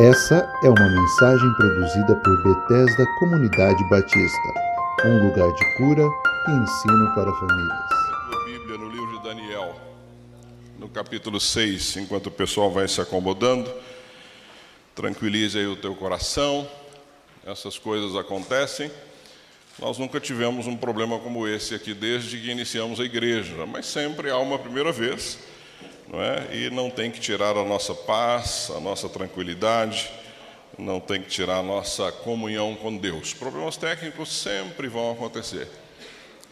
Essa é uma mensagem produzida por Bethesda Comunidade Batista, um lugar de cura e ensino para famílias. Bíblia no livro de Daniel, no capítulo 6, enquanto o pessoal vai se acomodando, tranquilize aí o teu coração, essas coisas acontecem. Nós nunca tivemos um problema como esse aqui desde que iniciamos a igreja, mas sempre há uma primeira vez não é? E não tem que tirar a nossa paz, a nossa tranquilidade, não tem que tirar a nossa comunhão com Deus. Problemas técnicos sempre vão acontecer.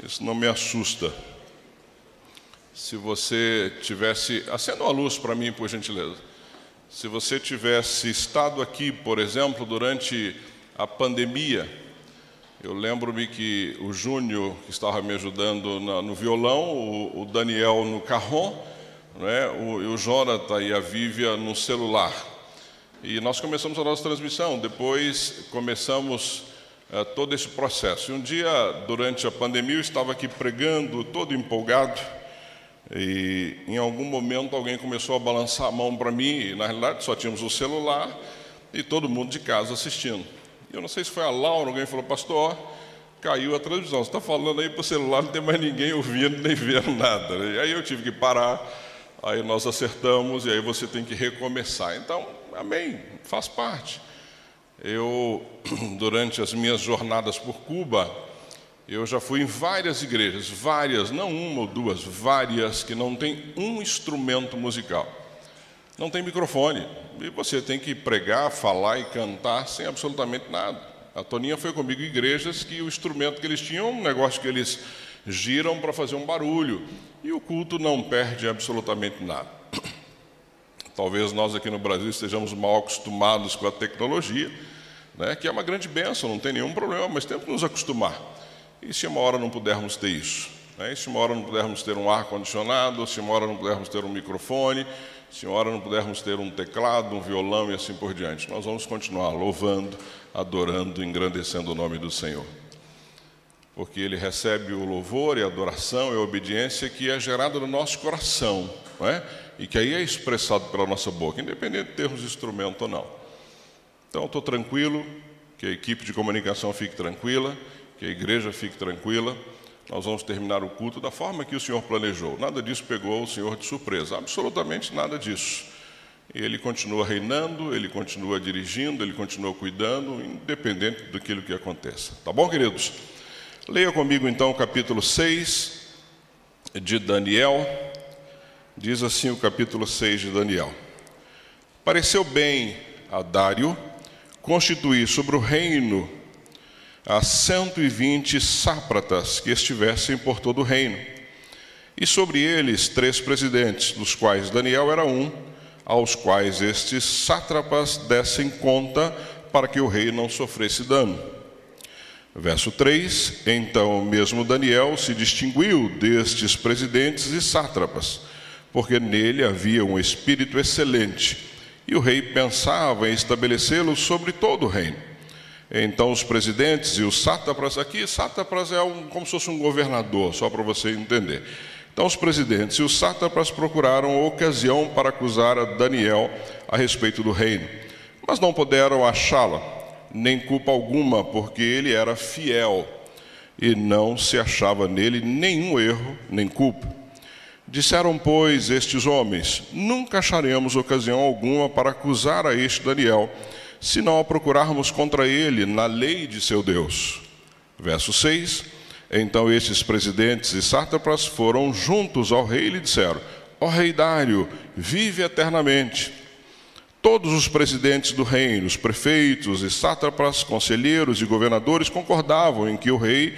Isso não me assusta. Se você tivesse, acenda uma luz para mim, por gentileza. Se você tivesse estado aqui, por exemplo, durante a pandemia, eu lembro-me que o Júnior, que estava me ajudando no violão, o, Daniel no carrom, né? o, o Jonathan e a Vívia no celular. E nós começamos a nossa transmissão, depois começamos uh, todo esse processo. E um dia, durante a pandemia, eu estava aqui pregando, todo empolgado, e em algum momento alguém começou a balançar a mão para mim, e na realidade só tínhamos o celular e todo mundo de casa assistindo. Eu não sei se foi a Laura, alguém falou, pastor, caiu a transmissão. Você está falando aí para o celular, não tem mais ninguém ouvindo nem vendo nada. E aí eu tive que parar aí nós acertamos e aí você tem que recomeçar. Então, amém, faz parte. Eu, durante as minhas jornadas por Cuba, eu já fui em várias igrejas, várias, não uma ou duas, várias, que não tem um instrumento musical. Não tem microfone. E você tem que pregar, falar e cantar sem absolutamente nada. A Toninha foi comigo em igrejas que o instrumento que eles tinham, um negócio que eles giram para fazer um barulho e o culto não perde absolutamente nada. Talvez nós aqui no Brasil estejamos mal acostumados com a tecnologia, né, que é uma grande benção, não tem nenhum problema, mas temos que nos acostumar. E se uma hora não pudermos ter isso? Né, e se uma hora não pudermos ter um ar-condicionado, se uma hora não pudermos ter um microfone, se uma hora não pudermos ter um teclado, um violão e assim por diante, nós vamos continuar louvando, adorando, engrandecendo o nome do Senhor porque ele recebe o louvor e a adoração e a obediência que é gerada no nosso coração, não é? e que aí é expressado pela nossa boca, independente de termos instrumento ou não. Então, estou tranquilo, que a equipe de comunicação fique tranquila, que a igreja fique tranquila. Nós vamos terminar o culto da forma que o Senhor planejou. Nada disso pegou o Senhor de surpresa, absolutamente nada disso. Ele continua reinando, ele continua dirigindo, ele continua cuidando, independente daquilo que aconteça. Tá bom, queridos? Leia comigo então o capítulo 6 de Daniel. Diz assim o capítulo 6 de Daniel: Pareceu bem a Dário constituir sobre o reino a 120 sápratas que estivessem por todo o reino, e sobre eles três presidentes, dos quais Daniel era um, aos quais estes sátrapas dessem conta para que o rei não sofresse dano. Verso 3: Então mesmo Daniel se distinguiu destes presidentes e sátrapas, porque nele havia um espírito excelente, e o rei pensava em estabelecê-lo sobre todo o reino. Então os presidentes e os sátrapas, aqui sátrapas é um, como se fosse um governador, só para você entender. Então os presidentes e os sátrapas procuraram ocasião para acusar a Daniel a respeito do reino, mas não puderam achá-la nem culpa alguma, porque ele era fiel e não se achava nele nenhum erro nem culpa. Disseram, pois, estes homens: Nunca acharemos ocasião alguma para acusar a este Daniel, se não a procurarmos contra ele na lei de seu Deus. Verso 6: Então estes presidentes e sátrapas foram juntos ao rei e lhe disseram: Ó rei Dário, vive eternamente. Todos os presidentes do reino, os prefeitos e sátrapas, conselheiros e governadores concordavam em que o rei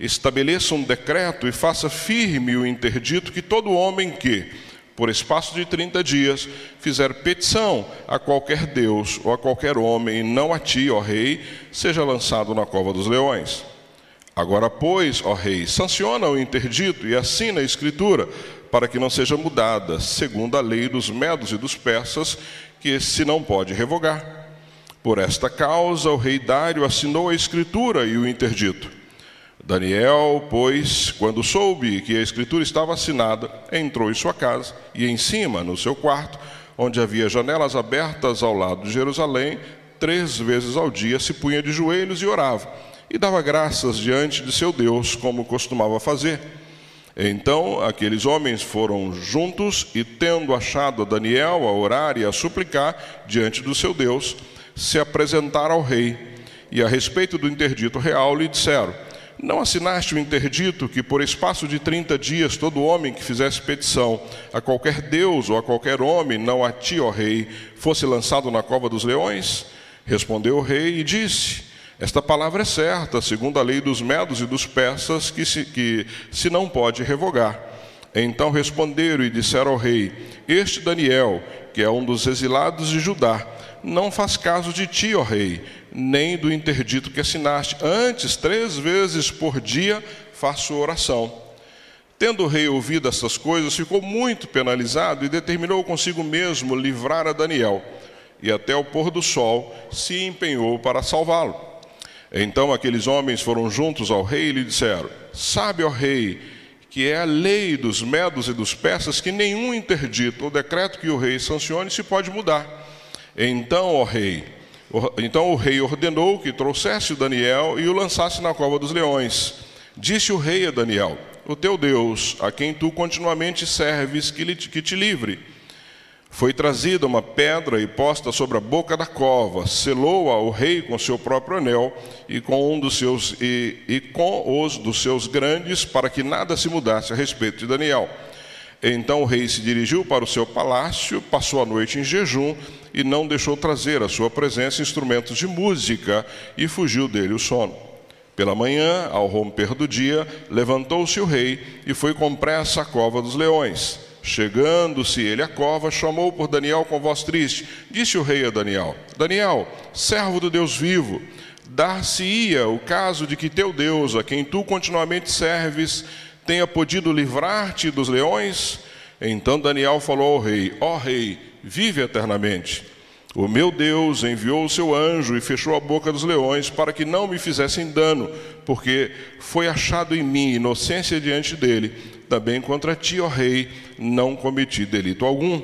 estabeleça um decreto e faça firme o interdito que todo homem que, por espaço de 30 dias, fizer petição a qualquer Deus ou a qualquer homem, e não a ti, ó rei, seja lançado na cova dos leões. Agora, pois, ó rei, sanciona o interdito e assina a escritura, para que não seja mudada, segundo a lei dos medos e dos persas, que se não pode revogar. Por esta causa, o rei Dário assinou a escritura e o interdito. Daniel, pois, quando soube que a escritura estava assinada, entrou em sua casa e, em cima, no seu quarto, onde havia janelas abertas ao lado de Jerusalém, três vezes ao dia se punha de joelhos e orava, e dava graças diante de seu Deus, como costumava fazer. Então aqueles homens foram juntos e, tendo achado Daniel a orar e a suplicar diante do seu Deus, se apresentaram ao rei. E a respeito do interdito real lhe disseram: Não assinaste o interdito que, por espaço de trinta dias, todo homem que fizesse petição a qualquer Deus ou a qualquer homem, não a ti, ó rei, fosse lançado na cova dos leões? Respondeu o rei e disse: esta palavra é certa, segundo a lei dos medos e dos persas, que se, que se não pode revogar. Então responderam e disseram ao rei: Este Daniel, que é um dos exilados de Judá, não faz caso de ti, ó rei, nem do interdito que assinaste. Antes, três vezes por dia, faço oração. Tendo o rei ouvido essas coisas, ficou muito penalizado e determinou consigo mesmo livrar a Daniel. E até o pôr do sol se empenhou para salvá-lo. Então aqueles homens foram juntos ao rei e lhe disseram: Sabe, ó rei, que é a lei dos medos e dos persas que nenhum interdito ou decreto que o rei sancione se pode mudar. Então, ó rei, então o rei ordenou que trouxesse Daniel e o lançasse na cova dos leões. Disse o rei a Daniel: O teu Deus, a quem tu continuamente serves, que, que te livre foi trazida uma pedra e posta sobre a boca da cova, selou-a o rei com seu próprio anel e com um dos seus e, e com os dos seus grandes, para que nada se mudasse a respeito de Daniel. Então o rei se dirigiu para o seu palácio, passou a noite em jejum e não deixou trazer à sua presença instrumentos de música e fugiu dele o sono. Pela manhã, ao romper do dia, levantou-se o rei e foi com pressa à cova dos leões. Chegando-se ele à cova, chamou por Daniel com voz triste. Disse o rei a Daniel: Daniel, servo do Deus vivo, dar-se-ia o caso de que teu Deus, a quem tu continuamente serves, tenha podido livrar-te dos leões? Então Daniel falou ao rei: Ó oh, rei, vive eternamente. O meu Deus enviou o seu anjo e fechou a boca dos leões para que não me fizessem dano, porque foi achado em mim inocência diante dele também contra ti, ó rei, não cometi delito algum.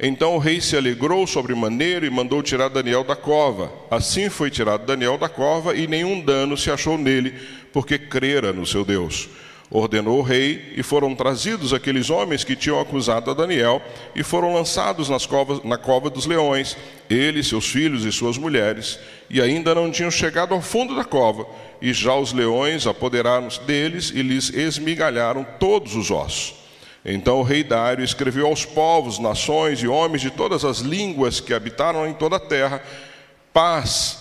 Então o rei se alegrou sobremaneira e mandou tirar Daniel da cova. Assim foi tirado Daniel da cova e nenhum dano se achou nele, porque crera no seu Deus. Ordenou o rei e foram trazidos aqueles homens que tinham acusado a Daniel e foram lançados nas covas, na cova dos leões, ele, seus filhos e suas mulheres, e ainda não tinham chegado ao fundo da cova e já os leões apoderaram-se deles e lhes esmigalharam todos os ossos. Então o rei Dário escreveu aos povos, nações e homens de todas as línguas que habitaram em toda a terra: paz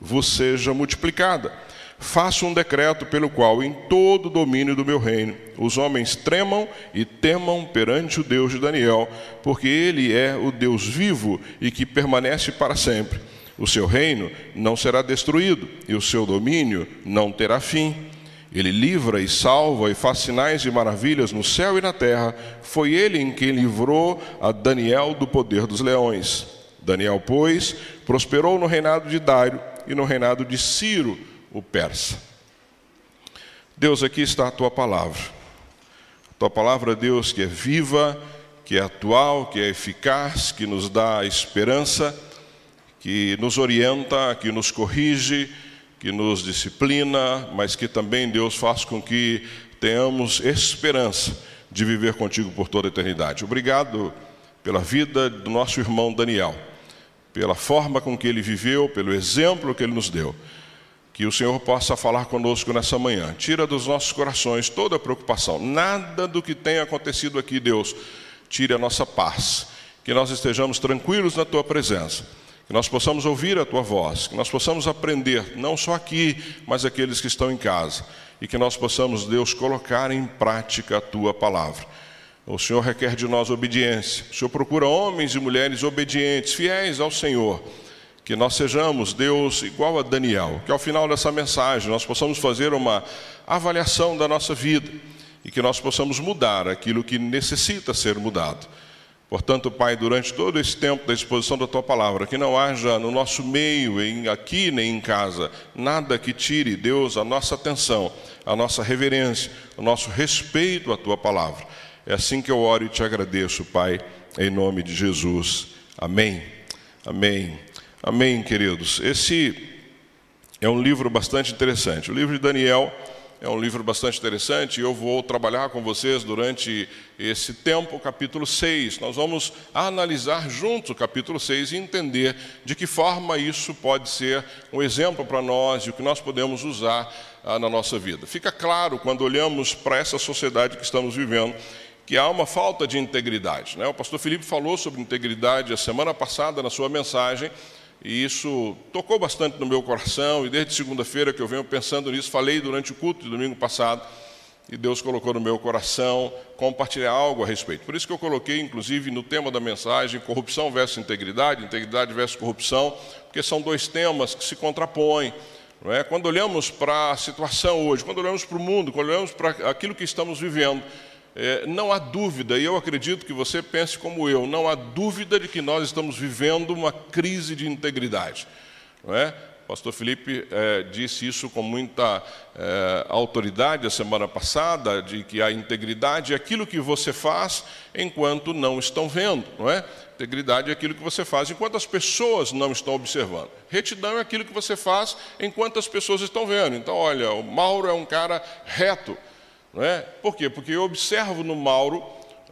vos seja multiplicada. Faço um decreto pelo qual, em todo o domínio do meu reino, os homens tremam e temam perante o Deus de Daniel, porque ele é o Deus vivo e que permanece para sempre o seu reino não será destruído e o seu domínio não terá fim. Ele livra e salva e faz sinais e maravilhas no céu e na terra. Foi ele em quem livrou a Daniel do poder dos leões. Daniel, pois, prosperou no reinado de Dário e no reinado de Ciro, o persa. Deus, aqui está a tua palavra. A tua palavra, Deus, que é viva, que é atual, que é eficaz, que nos dá esperança que nos orienta, que nos corrige, que nos disciplina, mas que também Deus faz com que tenhamos esperança de viver contigo por toda a eternidade. Obrigado pela vida do nosso irmão Daniel, pela forma com que ele viveu, pelo exemplo que ele nos deu. Que o Senhor possa falar conosco nessa manhã. Tira dos nossos corações toda a preocupação. Nada do que tem acontecido aqui, Deus, tire a nossa paz. Que nós estejamos tranquilos na tua presença que nós possamos ouvir a tua voz, que nós possamos aprender, não só aqui, mas aqueles que estão em casa, e que nós possamos, Deus, colocar em prática a tua palavra. O Senhor requer de nós obediência, o Senhor procura homens e mulheres obedientes, fiéis ao Senhor. Que nós sejamos, Deus, igual a Daniel, que ao final dessa mensagem nós possamos fazer uma avaliação da nossa vida e que nós possamos mudar aquilo que necessita ser mudado. Portanto, Pai, durante todo esse tempo da exposição da Tua palavra, que não haja no nosso meio, em, aqui nem em casa, nada que tire, Deus, a nossa atenção, a nossa reverência, o nosso respeito à Tua palavra. É assim que eu oro e te agradeço, Pai. em nome de Jesus. Amém. Amém. Amém, queridos. Esse é um livro bastante interessante. O livro de Daniel é um livro bastante interessante eu vou trabalhar com vocês durante esse tempo, capítulo 6. Nós vamos analisar juntos o capítulo 6 e entender de que forma isso pode ser um exemplo para nós e o que nós podemos usar ah, na nossa vida. Fica claro quando olhamos para essa sociedade que estamos vivendo que há uma falta de integridade. Né? O pastor Felipe falou sobre integridade a semana passada na sua mensagem e isso tocou bastante no meu coração, e desde segunda-feira que eu venho pensando nisso, falei durante o culto de domingo passado, e Deus colocou no meu coração compartilhar algo a respeito. Por isso que eu coloquei, inclusive, no tema da mensagem, corrupção versus integridade, integridade versus corrupção, porque são dois temas que se contrapõem. Não é? Quando olhamos para a situação hoje, quando olhamos para o mundo, quando olhamos para aquilo que estamos vivendo, é, não há dúvida, e eu acredito que você pense como eu, não há dúvida de que nós estamos vivendo uma crise de integridade. Não é? O pastor Felipe é, disse isso com muita é, autoridade a semana passada, de que a integridade é aquilo que você faz enquanto não estão vendo, não é? Integridade é aquilo que você faz enquanto as pessoas não estão observando. Retidão é aquilo que você faz enquanto as pessoas estão vendo. Então, olha, o Mauro é um cara reto, não é? Por quê? Porque eu observo no Mauro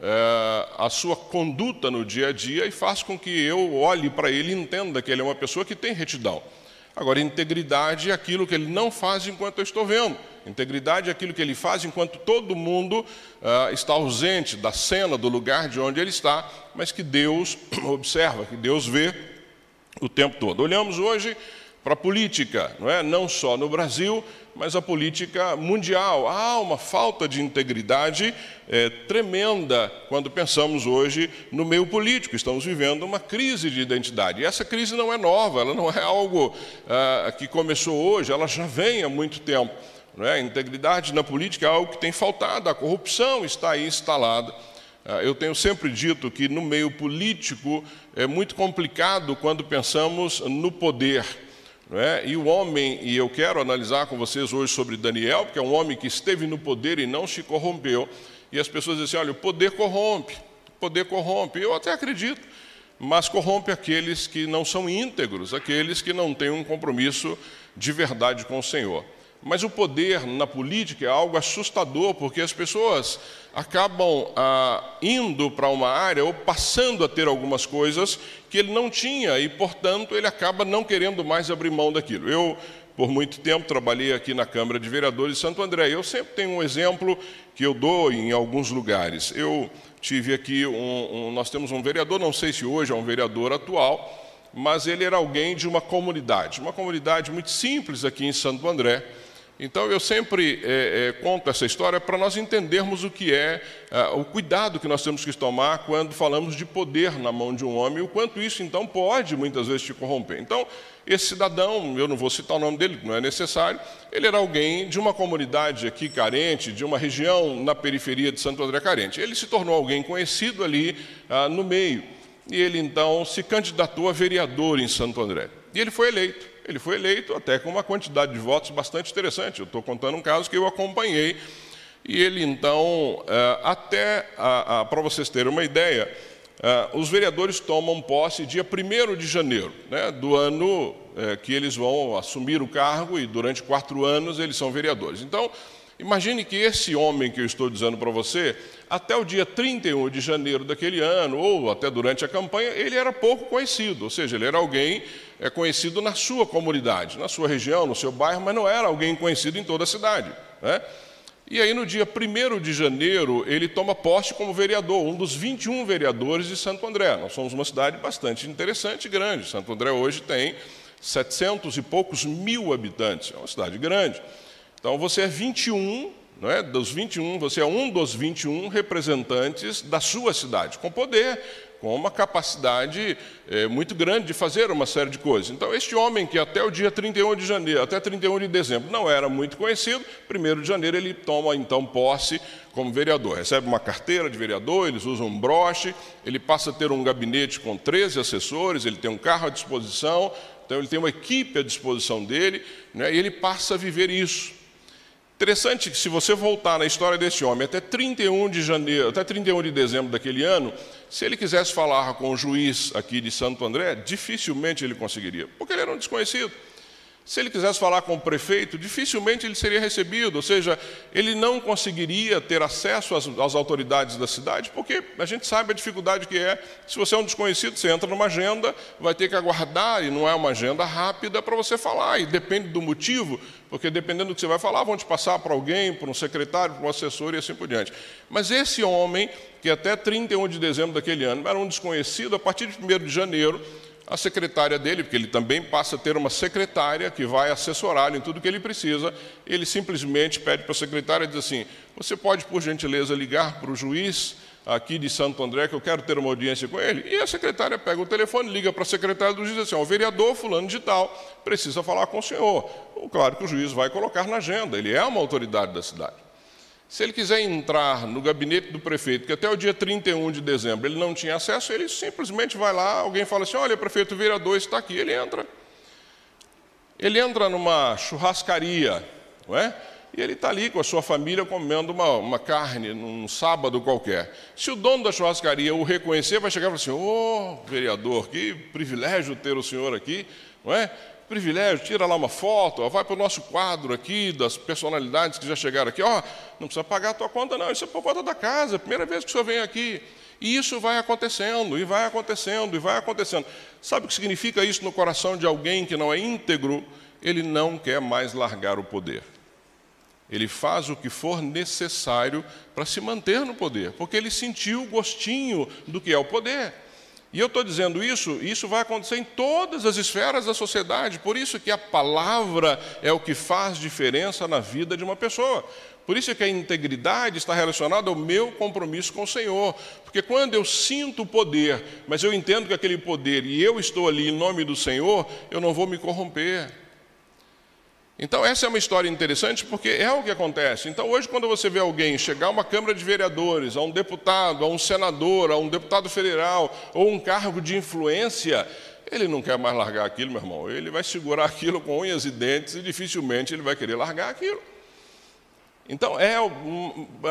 é, a sua conduta no dia a dia e faz com que eu olhe para ele e entenda que ele é uma pessoa que tem retidão. Agora, integridade é aquilo que ele não faz enquanto eu estou vendo. Integridade é aquilo que ele faz enquanto todo mundo uh, está ausente da cena, do lugar de onde ele está, mas que Deus observa, que Deus vê o tempo todo. Olhamos hoje para a política, não é? Não só no Brasil, mas a política mundial. Há uma falta de integridade é, tremenda quando pensamos hoje no meio político. Estamos vivendo uma crise de identidade. E essa crise não é nova, ela não é algo ah, que começou hoje, ela já vem há muito tempo. É? Integridade na política é algo que tem faltado, a corrupção está aí instalada. Ah, eu tenho sempre dito que no meio político é muito complicado quando pensamos no poder. É? E o homem, e eu quero analisar com vocês hoje sobre Daniel, porque é um homem que esteve no poder e não se corrompeu. E as pessoas dizem assim: olha, o poder corrompe, o poder corrompe. Eu até acredito, mas corrompe aqueles que não são íntegros, aqueles que não têm um compromisso de verdade com o Senhor. Mas o poder na política é algo assustador, porque as pessoas acabam ah, indo para uma área ou passando a ter algumas coisas que ele não tinha e, portanto, ele acaba não querendo mais abrir mão daquilo. Eu, por muito tempo, trabalhei aqui na Câmara de Vereadores de Santo André. Eu sempre tenho um exemplo que eu dou em alguns lugares. Eu tive aqui um, um nós temos um vereador, não sei se hoje é um vereador atual, mas ele era alguém de uma comunidade, uma comunidade muito simples aqui em Santo André então eu sempre é, é, conto essa história para nós entendermos o que é, é, o cuidado que nós temos que tomar quando falamos de poder na mão de um homem, o quanto isso então pode muitas vezes te corromper. Então, esse cidadão, eu não vou citar o nome dele, não é necessário, ele era alguém de uma comunidade aqui carente, de uma região na periferia de Santo André carente. Ele se tornou alguém conhecido ali ah, no meio, e ele então se candidatou a vereador em Santo André. E ele foi eleito. Ele foi eleito até com uma quantidade de votos bastante interessante. Eu estou contando um caso que eu acompanhei. E ele, então, eh, até, para vocês terem uma ideia, eh, os vereadores tomam posse dia 1 de janeiro né, do ano eh, que eles vão assumir o cargo e durante quatro anos eles são vereadores. Então, imagine que esse homem que eu estou dizendo para você, até o dia 31 de janeiro daquele ano, ou até durante a campanha, ele era pouco conhecido, ou seja, ele era alguém é conhecido na sua comunidade, na sua região, no seu bairro, mas não era alguém conhecido em toda a cidade. Né? E aí, no dia 1 de janeiro, ele toma posse como vereador, um dos 21 vereadores de Santo André. Nós somos uma cidade bastante interessante e grande. Santo André hoje tem 700 e poucos mil habitantes, é uma cidade grande. Então, você é 21, não é? dos 21, você é um dos 21 representantes da sua cidade, com poder, com uma capacidade é, muito grande de fazer uma série de coisas. Então, este homem que até o dia 31 de janeiro, até 31 de dezembro, não era muito conhecido, 1 de janeiro ele toma então posse como vereador. Recebe uma carteira de vereador, eles usam um broche, ele passa a ter um gabinete com 13 assessores, ele tem um carro à disposição, então ele tem uma equipe à disposição dele, né, e ele passa a viver isso. Interessante que se você voltar na história desse homem até 31 de janeiro, até 31 de dezembro daquele ano, Se ele quisesse falar com o juiz aqui de Santo André, dificilmente ele conseguiria, porque ele era um desconhecido. Se ele quisesse falar com o prefeito, dificilmente ele seria recebido, ou seja, ele não conseguiria ter acesso às, às, autoridades da cidade, porque a gente sabe a dificuldade que é. Se você é um desconhecido, você entra numa agenda, vai ter que aguardar, e não é uma agenda rápida para você falar, e depende do motivo, porque dependendo do que você vai falar, vão te passar para alguém, para um secretário, para um assessor e assim por diante. Mas esse homem, que até 31 de dezembro daquele ano era um desconhecido, a partir de 1 de janeiro, a secretária dele, porque ele também passa a ter uma secretária que vai assessorá-lo em tudo que ele precisa, ele simplesmente pede para a secretária e diz assim: Você pode, por gentileza, ligar para o juiz aqui de Santo André, que eu quero ter uma audiência com ele? E a secretária pega o telefone, liga para a secretária do juiz e diz assim: O vereador fulano de tal precisa falar com o senhor. Claro que o juiz vai colocar na agenda, ele é uma autoridade da cidade. Se ele quiser entrar no gabinete do prefeito, que até o dia 31 de dezembro ele não tinha acesso, ele simplesmente vai lá, alguém fala assim: olha, prefeito, o vereador está aqui. Ele entra. Ele entra numa churrascaria, não é? E ele está ali com a sua família comendo uma, uma, carne num sábado qualquer. Se o dono da churrascaria o reconhecer, vai chegar e falar assim: Ô oh, vereador, que privilégio ter o senhor aqui, não é? Privilégio, tira lá uma foto, ó, vai para o nosso quadro aqui das personalidades que já chegaram aqui. Ó, não precisa pagar a tua conta, não, isso é por conta da casa, é a primeira vez que o senhor vem aqui. E isso vai acontecendo, e vai acontecendo, e vai acontecendo. Sabe o que significa isso no coração de alguém que não é íntegro? Ele não quer mais largar o poder. Ele faz o que for necessário para se manter no poder, porque ele sentiu o gostinho do que é o poder. E eu estou dizendo isso, isso vai acontecer em todas as esferas da sociedade, por isso que a palavra é o que faz diferença na vida de uma pessoa. Por isso que a integridade está relacionada ao meu compromisso com o Senhor. Porque quando eu sinto o poder, mas eu entendo que aquele poder e eu estou ali em nome do Senhor, eu não vou me corromper. Então, essa é uma história interessante porque é o que acontece. Então, hoje, quando você vê alguém chegar a uma Câmara de Vereadores, a um deputado, a um senador, a um deputado federal, ou um cargo de influência, ele não quer mais largar aquilo, meu irmão. Ele vai segurar aquilo com unhas e dentes e dificilmente ele vai querer largar aquilo. Então, é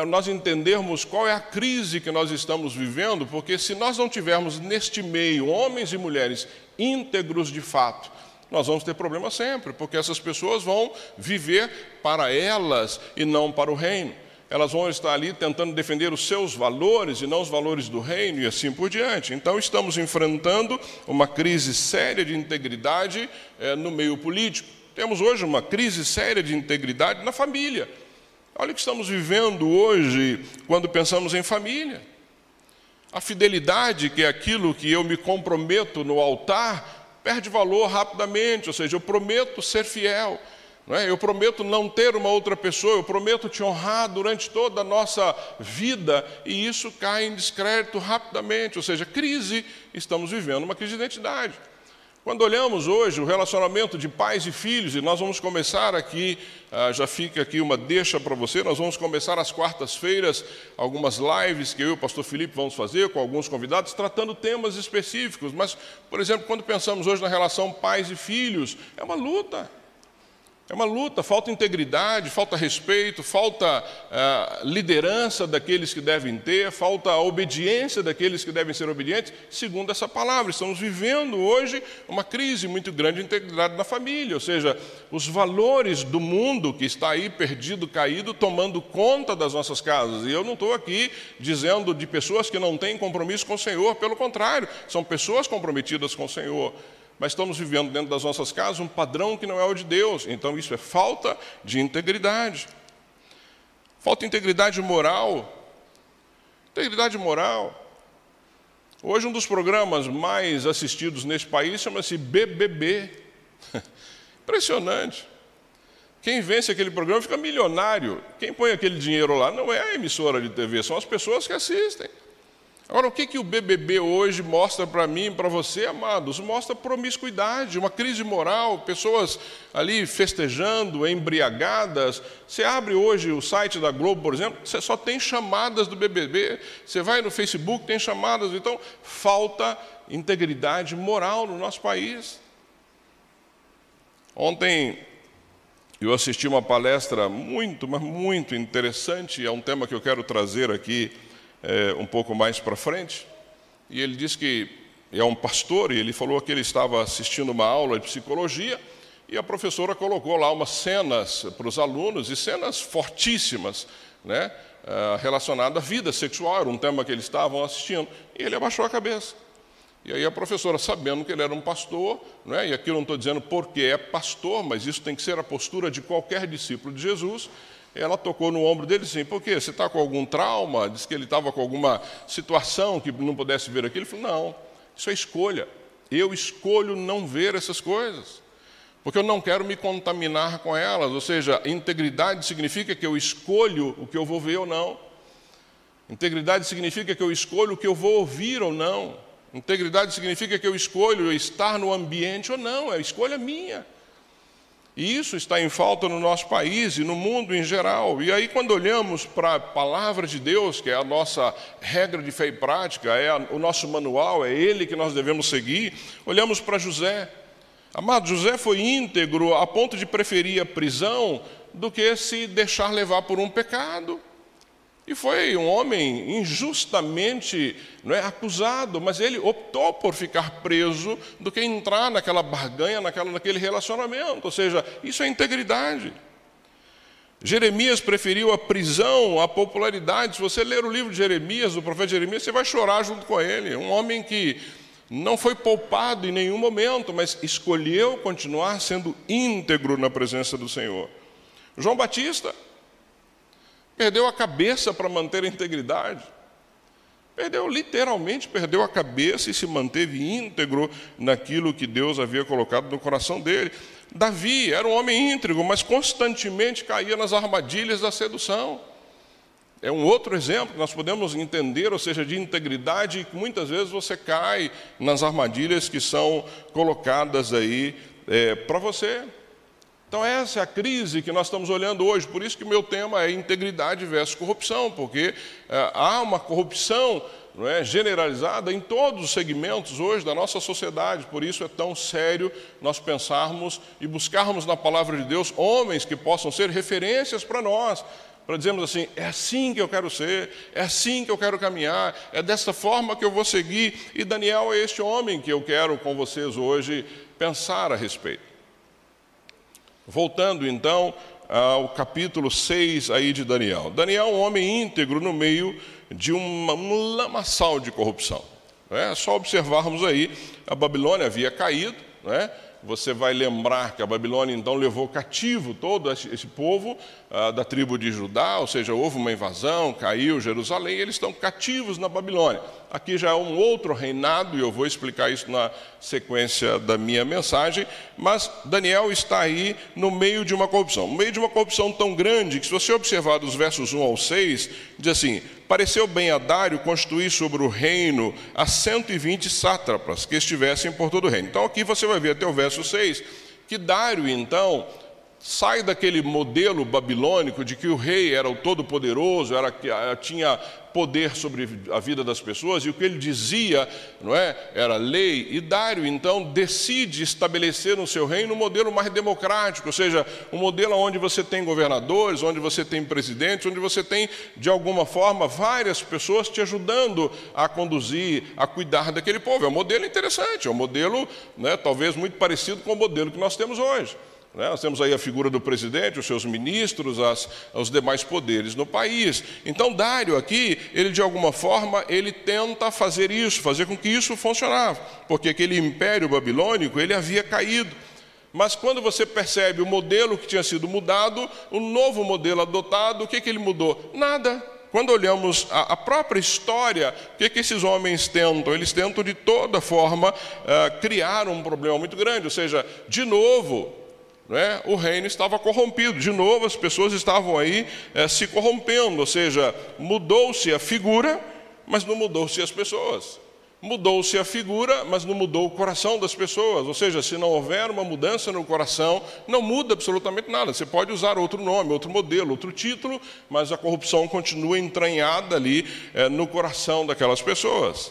nós entendermos qual é a crise que nós estamos vivendo, porque se nós não tivermos neste meio homens e mulheres íntegros de fato, nós vamos ter problema sempre, porque essas pessoas vão viver para elas e não para o reino. Elas vão estar ali tentando defender os seus valores e não os valores do reino e assim por diante. Então, estamos enfrentando uma crise séria de integridade é, no meio político. Temos hoje uma crise séria de integridade na família. Olha o que estamos vivendo hoje quando pensamos em família. A fidelidade, que é aquilo que eu me comprometo no altar, perde valor rapidamente, ou seja, eu prometo ser fiel, é? eu prometo não ter uma outra pessoa, eu prometo te honrar durante toda a nossa vida, e isso cai em descrédito rapidamente, ou seja, crise, estamos vivendo uma crise de identidade. Quando olhamos hoje o relacionamento de pais e filhos, e nós vamos começar aqui, ah, já fica aqui uma deixa para você, nós vamos começar às quartas-feiras algumas lives que eu e o pastor Felipe vamos fazer com alguns convidados, tratando temas específicos. Mas, por exemplo, quando pensamos hoje na relação pais e filhos, é uma luta. É uma luta, falta integridade, falta respeito, falta uh, liderança daqueles que devem ter, falta obediência daqueles que devem ser obedientes, segundo essa palavra. Estamos vivendo hoje uma crise muito grande de integridade na família, ou seja, os valores do mundo que está aí perdido, caído, tomando conta das nossas casas. E eu não estou aqui dizendo de pessoas que não têm compromisso com o Senhor, pelo contrário, são pessoas comprometidas com o Senhor mas estamos vivendo dentro das nossas casas um padrão que não é o de Deus. Então isso é falta de integridade. Falta de integridade moral. Integridade moral. Hoje um dos programas mais assistidos neste país chama-se BBB. Impressionante. Quem vence aquele programa fica milionário. Quem põe aquele dinheiro lá não é a emissora de TV, são as pessoas que assistem. Agora, o que, que o BBB hoje mostra para mim para você, amados? Mostra promiscuidade, uma crise moral, pessoas ali festejando, embriagadas. Você abre hoje o site da Globo, por exemplo, você só tem chamadas do BBB. Você vai no Facebook, tem chamadas. Então, falta integridade moral no nosso país. Ontem eu assisti uma palestra muito, mas muito interessante, é um tema que eu quero trazer aqui é, um pouco mais para frente. e ele disse que é um pastor, e ele falou que ele estava assistindo uma aula de psicologia, e a professora colocou lá umas cenas para os alunos, e cenas fortíssimas, né, eh, relacionadas à vida sexual, era um tema que eles estavam assistindo, e ele abaixou a cabeça. E aí a professora, sabendo que ele era um pastor, né, e aqui eu não estou dizendo porque é pastor, mas isso tem que ser a postura de qualquer discípulo de Jesus, ela tocou no ombro dele assim, por quê? Você está com algum trauma? Diz que ele estava com alguma situação que não pudesse ver aquilo. Ele falou, não, isso é escolha. Eu escolho não ver essas coisas. Porque eu não quero me contaminar com elas. Ou seja, integridade significa que eu escolho o que eu vou ver ou não. Integridade significa que eu escolho o que eu vou ouvir ou não. Integridade significa que eu escolho estar no ambiente ou não, é escolha minha. E isso está em falta no nosso país e no mundo em geral. E aí, quando olhamos para a palavra de Deus, que é a nossa regra de fé e prática, é o nosso manual, é ele que nós devemos seguir, olhamos para José. Amado, José foi íntegro a ponto de preferir a prisão do que se deixar levar por um pecado. E foi um homem injustamente não é, acusado, mas ele optou por ficar preso do que entrar naquela barganha, naquela, naquele relacionamento. Ou seja, isso é integridade. Jeremias preferiu a prisão à popularidade. Se você ler o livro de Jeremias, do profeta Jeremias, você vai chorar junto com ele. Um homem que não foi poupado em nenhum momento, mas escolheu continuar sendo íntegro na presença do Senhor. João Batista Perdeu a cabeça para manter a integridade. Perdeu, literalmente, perdeu a cabeça e se manteve íntegro naquilo que Deus havia colocado no coração dele. Davi era um homem íntegro, mas constantemente caía nas armadilhas da sedução. É um outro exemplo que nós podemos entender, ou seja, de integridade, que muitas vezes você cai nas armadilhas que são colocadas aí é, para você. Então, essa é a crise que nós estamos olhando hoje. Por isso que o meu tema é integridade versus corrupção, porque é, há uma corrupção não é, generalizada em todos os segmentos hoje da nossa sociedade. Por isso é tão sério nós pensarmos e buscarmos na palavra de Deus homens que possam ser referências para nós, para dizermos assim: é assim que eu quero ser, é assim que eu quero caminhar, é dessa forma que eu vou seguir. E Daniel é este homem que eu quero com vocês hoje pensar a respeito. Voltando então ao capítulo 6 aí de Daniel. Daniel é um homem íntegro no meio de um lamaçal de corrupção. É só observarmos aí, a Babilônia havia caído, né? você vai lembrar que a Babilônia então levou cativo todo esse, esse povo ah, da tribo de Judá, ou seja, houve uma invasão, caiu Jerusalém, e eles estão cativos na Babilônia. Aqui já é um outro reinado, e eu vou explicar isso na sequência da minha mensagem, mas Daniel está aí no meio de uma corrupção, no meio de uma corrupção tão grande que, se você observar dos versos 1 ao 6, diz assim: Pareceu bem a Dário construir sobre o reino a 120 sátrapas que estivessem por todo o reino. Então, aqui você vai ver até o verso 6 que Dário, então, sai daquele modelo babilônico de que o rei era o todo-poderoso, era eh, tinha poder sobre a vida das pessoas e o que ele dizia, não é, era lei. E Dário então decide estabelecer no seu reino um modelo mais democrático, ou seja, um modelo onde você tem governadores, onde você tem presidentes, onde você tem de alguma forma várias pessoas te ajudando a conduzir, a cuidar daquele povo. É um modelo interessante, é um modelo, né, talvez muito parecido com o modelo que nós temos hoje. Né? Nós temos aí a figura do presidente, os seus ministros, as, os demais poderes no país. Então, Dário aqui, ele de alguma forma, ele tenta fazer isso, fazer com que isso funcionasse, porque aquele império babilônico, ele havia caído. Mas quando você percebe o modelo que tinha sido mudado, o novo modelo adotado, o que, que ele mudou? Nada. Quando olhamos a, a própria história, o que, que esses homens tentam? Eles tentam de toda forma uh, criar um problema muito grande, ou seja, de novo, é? o reino estava corrompido. De novo, as pessoas estavam aí é, se corrompendo, ou seja, mudou-se a figura, mas não mudou-se as pessoas. Mudou-se a figura, mas não mudou o coração das pessoas. Ou seja, se não houver uma mudança no coração, não muda absolutamente nada. Você pode usar outro nome, outro modelo, outro título, mas a corrupção continua entranhada ali é, no coração daquelas pessoas.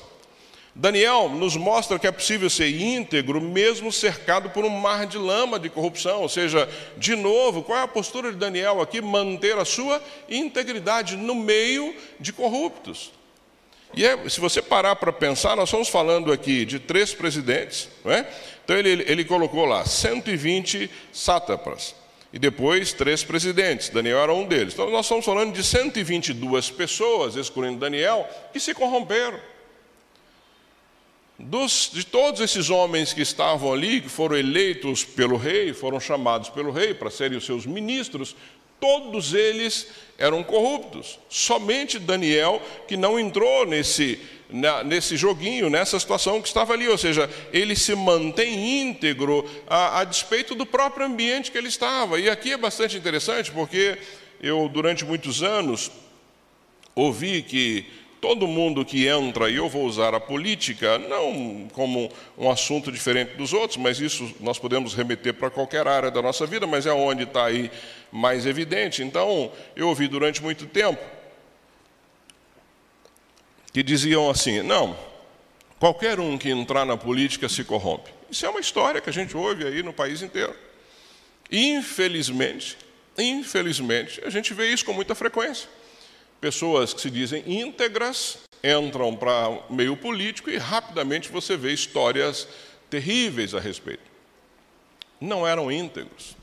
Daniel nos mostra que é possível ser íntegro mesmo cercado por um mar de lama de corrupção. Ou seja, de novo, qual é a postura de Daniel aqui? Manter a sua integridade no meio de corruptos. E é, se você parar para pensar, nós estamos falando aqui de três presidentes, não é? Então ele, ele colocou lá 120 sátrapas e depois três presidentes. Daniel era um deles. Então nós estamos falando de 122 pessoas, excluindo Daniel, que se corromperam. Dos, de todos esses homens que estavam ali, que foram eleitos pelo rei, foram chamados pelo rei para serem os seus ministros, todos eles eram corruptos. Somente Daniel que não entrou nesse, nesse joguinho, nessa situação que estava ali. Ou seja, ele se mantém íntegro a, a despeito do próprio ambiente que ele estava. E aqui é bastante interessante porque eu, durante muitos anos, ouvi que todo mundo que entra, e eu vou usar a política não como um assunto diferente dos outros, mas isso nós podemos remeter para qualquer área da nossa vida, mas é onde está aí mais evidente. Então, eu ouvi durante muito tempo que diziam assim: não, qualquer um que entrar na política se corrompe. Isso é uma história que a gente ouve aí no país inteiro. Infelizmente, infelizmente, a gente vê isso com muita frequência. Pessoas que se dizem íntegras entram para o meio político e rapidamente você vê histórias terríveis a respeito. Não eram íntegros.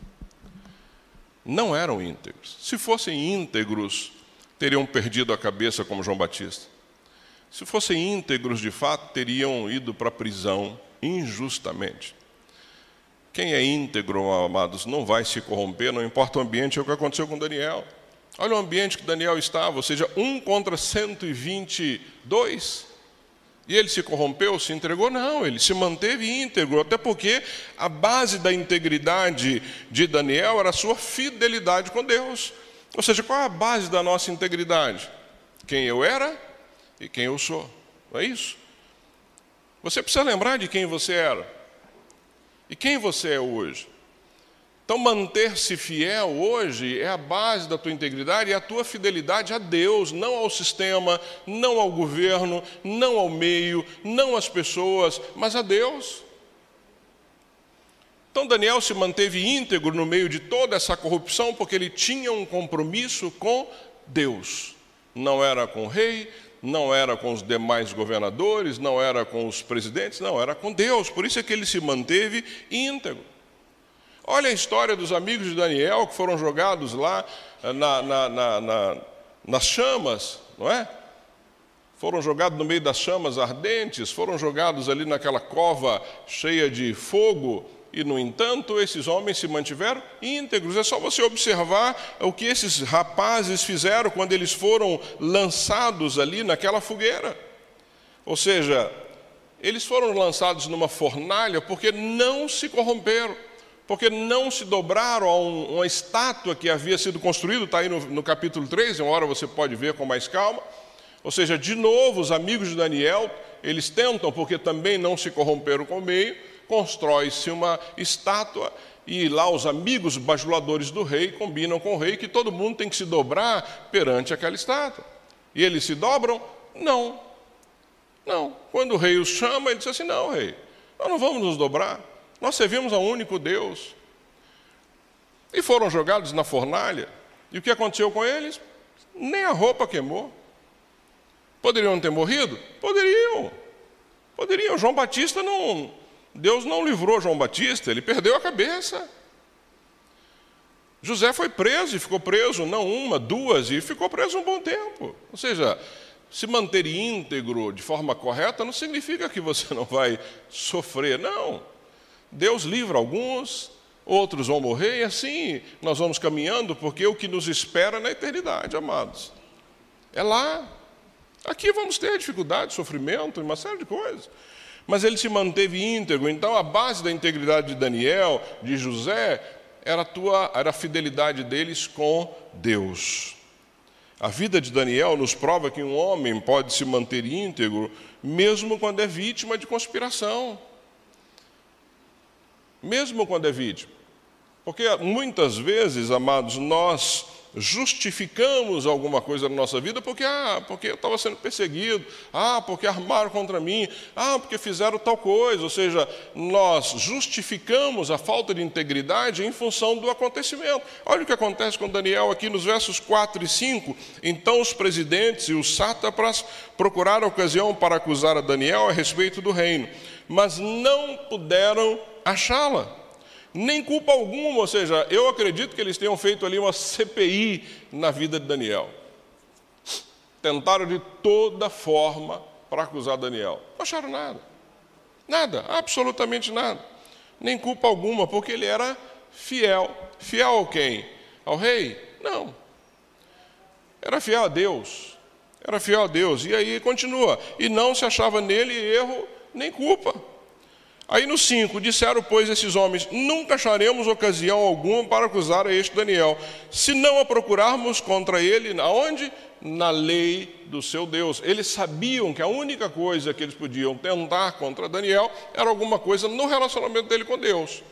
Não eram íntegros. Se fossem íntegros, teriam perdido a cabeça como João Batista. Se fossem íntegros de fato, teriam ido para a prisão injustamente. Quem é íntegro, amados, não vai se corromper, não importa o ambiente, é o que aconteceu com Daniel. Olha o ambiente que Daniel estava, ou seja, um contra 122. E ele se corrompeu, se entregou? Não, ele se manteve íntegro, até porque a base da integridade de Daniel era a sua fidelidade com Deus. Ou seja, qual é a base da nossa integridade? Quem eu era e quem eu sou. Não é isso? Você precisa lembrar de quem você era e quem você é hoje. Então, manter-se fiel hoje é a base da tua integridade e a tua fidelidade a Deus, não ao sistema, não ao governo, não ao meio, não às pessoas, mas a Deus. Então, Daniel se manteve íntegro no meio de toda essa corrupção porque ele tinha um compromisso com Deus. Não era com o rei, não era com os demais governadores, não era com os presidentes, não, era com Deus. Por isso é que ele se manteve íntegro. Olha a história dos amigos de Daniel que foram jogados lá eh, na, na, na, nas chamas, não é? Foram jogados no meio das chamas ardentes, foram jogados ali naquela cova cheia de fogo, e, no entanto, esses homens se mantiveram íntegros. É só você observar o que esses rapazes fizeram quando eles foram lançados ali naquela fogueira. Ou seja, eles foram lançados numa fornalha porque não se corromperam porque não se dobraram a um, uma estátua que havia sido construída, está aí no, no capítulo 3, uma hora você pode ver com mais calma. Ou seja, de novo, os amigos de Daniel, eles tentam, porque também não se corromperam com o meio, constrói-se uma estátua e lá os amigos bajuladores do rei combinam com o rei que todo mundo tem que se dobrar perante aquela estátua. E eles se dobram? Não. Não. Quando o rei os chama, ele diz assim: Não, rei, nós não vamos nos dobrar. Nós servimos a um único Deus. E foram jogados na fornalha. E o que aconteceu com eles? Nem a roupa queimou. Poderiam ter morrido? Poderiam. Poderiam. João Batista não. Deus não livrou João Batista, ele perdeu a cabeça. José foi preso e ficou preso, não uma, duas, e ficou preso um bom tempo. Ou seja, se manter íntegro de forma correta não significa que você não vai sofrer, não. Deus livra alguns, outros vão morrer, e assim nós vamos caminhando, porque o que nos espera na eternidade, amados. É lá. Aqui vamos ter dificuldade, sofrimento, uma série de coisas. Mas ele se manteve íntegro, então a base da integridade de Daniel, de José, era a, tua, era a fidelidade deles com Deus. A vida de Daniel nos prova que um homem pode se manter íntegro, mesmo quando é vítima de conspiração mesmo quando é vítima. Porque muitas vezes, amados, nós justificamos alguma coisa na nossa vida porque, ah, porque eu estava sendo perseguido, ah, porque armaram contra mim, ah, porque fizeram tal coisa. Ou seja, nós justificamos a falta de integridade em função do acontecimento. Olha o que acontece com Daniel aqui nos versos 4 e 5. Então os presidentes e os sátrapas procuraram ocasião para acusar a Daniel a respeito do reino, mas não puderam achá-la nem culpa alguma, ou seja, eu acredito que eles tenham feito ali uma CPI na vida de Daniel. Tentaram de toda forma para acusar Daniel. Não acharam nada. Nada, absolutamente nada. Nem culpa alguma, porque ele era fiel. Fiel ao quem? Ao rei? Não. Era fiel a Deus. Era fiel a Deus. E aí continua. E não se achava nele erro nem culpa. Aí no 5, disseram, pois, esses homens: Nunca acharemos ocasião alguma para acusar a este Daniel, se não a procurarmos contra ele, aonde? Na lei do seu Deus. Eles sabiam que a única coisa que eles podiam tentar contra Daniel era alguma coisa no relacionamento dele com Deus.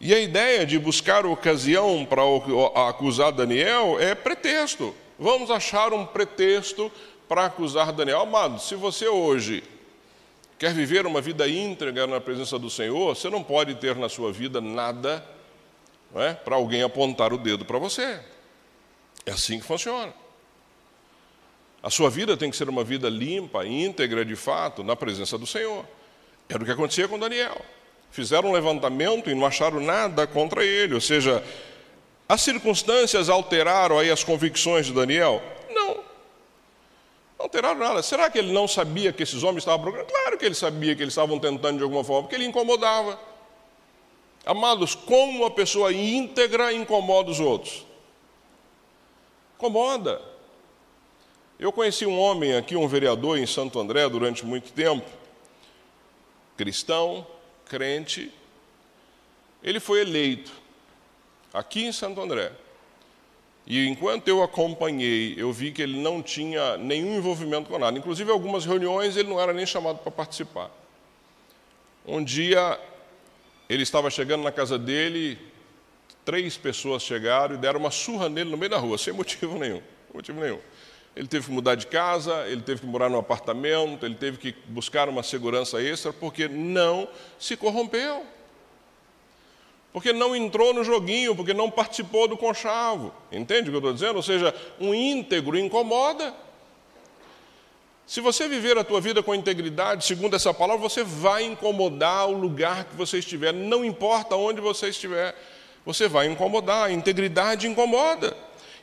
E a ideia de buscar ocasião para acusar Daniel é pretexto. Vamos achar um pretexto para acusar Daniel. Amado, se você hoje quer viver uma vida íntegra na presença do Senhor, você não pode ter na sua vida nada é, para alguém apontar o dedo para você. É assim que funciona. A sua vida tem que ser uma vida limpa, íntegra de fato, na presença do Senhor. Era o que acontecia com Daniel. Fizeram um levantamento e não acharam nada contra ele, ou seja, as circunstâncias alteraram aí as convicções de Daniel? Não alteraram nada. Será que ele não sabia que esses homens estavam procurando? Claro que ele sabia que eles estavam tentando de alguma forma, porque ele incomodava. Amados, como uma pessoa íntegra incomoda os outros? Incomoda. Eu conheci um homem aqui, um vereador em Santo André durante muito tempo, cristão, crente. Ele foi eleito aqui em Santo André. E enquanto eu acompanhei, eu vi que ele não tinha nenhum envolvimento com nada. Inclusive, algumas reuniões ele não era nem chamado para participar. Um dia, ele estava chegando na casa dele, três pessoas chegaram e deram uma surra nele no meio da rua, sem motivo nenhum. Motivo nenhum. Ele teve que mudar de casa, ele teve que morar num apartamento, ele teve que buscar uma segurança extra, porque não se corrompeu porque não entrou no joguinho, porque não participou do conchavo. Entende o que eu estou dizendo? Ou seja, um íntegro incomoda. Se você viver a tua vida com integridade, segundo essa palavra, você vai incomodar o lugar que você estiver, não importa onde você estiver, você vai incomodar. A integridade incomoda.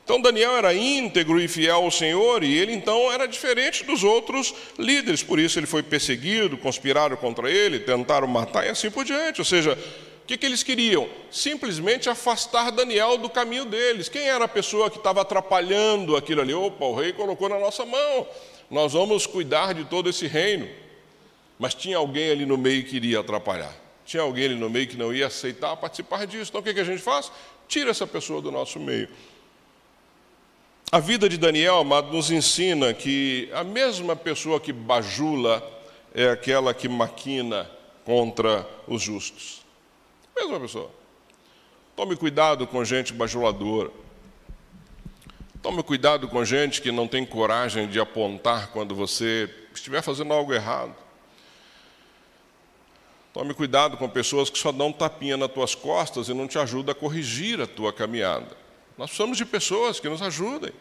Então Daniel era íntegro e fiel ao Senhor, e ele então era diferente dos outros líderes, por isso ele foi perseguido, conspiraram contra ele, tentaram matar e assim por diante. Ou seja, que, que eles queriam? Simplesmente afastar Daniel do caminho deles. Quem era a pessoa que estava atrapalhando aquilo ali? Opa, o rei colocou na nossa mão, nós vamos cuidar de todo esse reino. Mas tinha alguém ali no meio que iria atrapalhar. Tinha alguém ali no meio que não ia aceitar participar disso. Então o que, que a gente faz? Tira essa pessoa do nosso meio. A vida de Daniel, amado, nos ensina que a mesma pessoa que bajula é aquela que maquina contra os justos. Mesma pessoa. Tome cuidado com gente bajuladora. Tome cuidado com gente que não tem coragem de apontar quando você estiver fazendo algo errado. Tome cuidado com pessoas que só dão tapinha nas tuas costas e não te ajudam a corrigir a tua caminhada. Nós precisamos de pessoas que nos ajudem.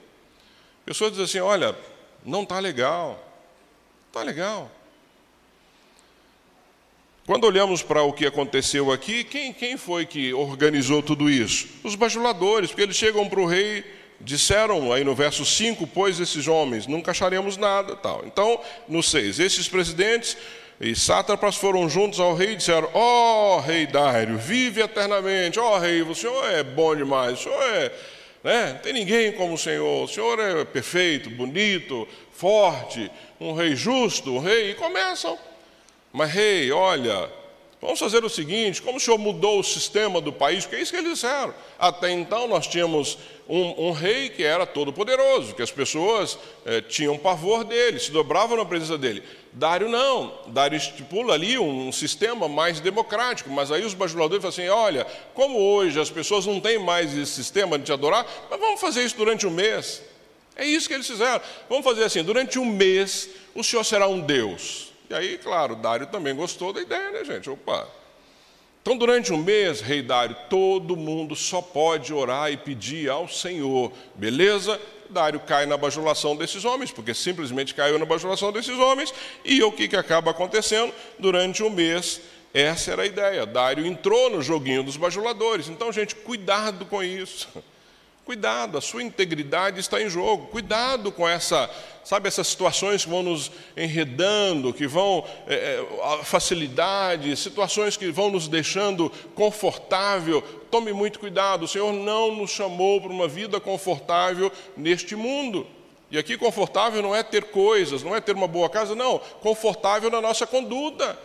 Pessoas dizem assim: olha, não está legal. Está legal. Quando olhamos para o que aconteceu aqui, quem, quem foi que organizou tudo isso? Os bajuladores, porque eles chegam para o rei, disseram aí no verso 5, pois esses homens, nunca acharemos nada. tal. Então, no 6, esses presidentes e sátrapas foram juntos ao rei e disseram: Ó oh, rei Dário, vive eternamente, ó oh, rei, o senhor é bom demais, o senhor é. Né? Tem ninguém como o Senhor, o Senhor é perfeito, bonito, forte, um rei justo, um rei. E começam mas, rei, olha, vamos fazer o seguinte: como o senhor mudou o sistema do país, porque é isso que eles disseram. Até então nós tínhamos um, um rei que era todo-poderoso, que as pessoas eh, tinham pavor dele, se dobravam na presença dele. Dário não. Dário estipula ali um sistema mais democrático, mas aí os bajuladores falam assim: olha, como hoje as pessoas não têm mais esse sistema de te adorar, mas vamos fazer isso durante um mês. É isso que eles fizeram. Vamos fazer assim: durante um mês o senhor será um Deus. E aí, claro, Dário também gostou da ideia, né, gente? Opa. Então, durante um mês, rei Dário, todo mundo só pode orar e pedir ao Senhor, beleza? Dário cai na bajulação desses homens, porque simplesmente caiu na bajulação desses homens, e o que, que acaba acontecendo? Durante um mês, essa era a ideia. Dário entrou no joguinho dos bajuladores. Então, gente, cuidado com isso. Cuidado, a sua integridade está em jogo. Cuidado com essa, sabe, essas situações que vão nos enredando, que vão é, é facilidade, situações que vão nos deixando confortável. Tome muito cuidado. O Senhor não nos chamou para uma vida confortável neste mundo. E aqui confortável não é ter coisas, não é ter uma boa casa, não. Confortável na nossa conduta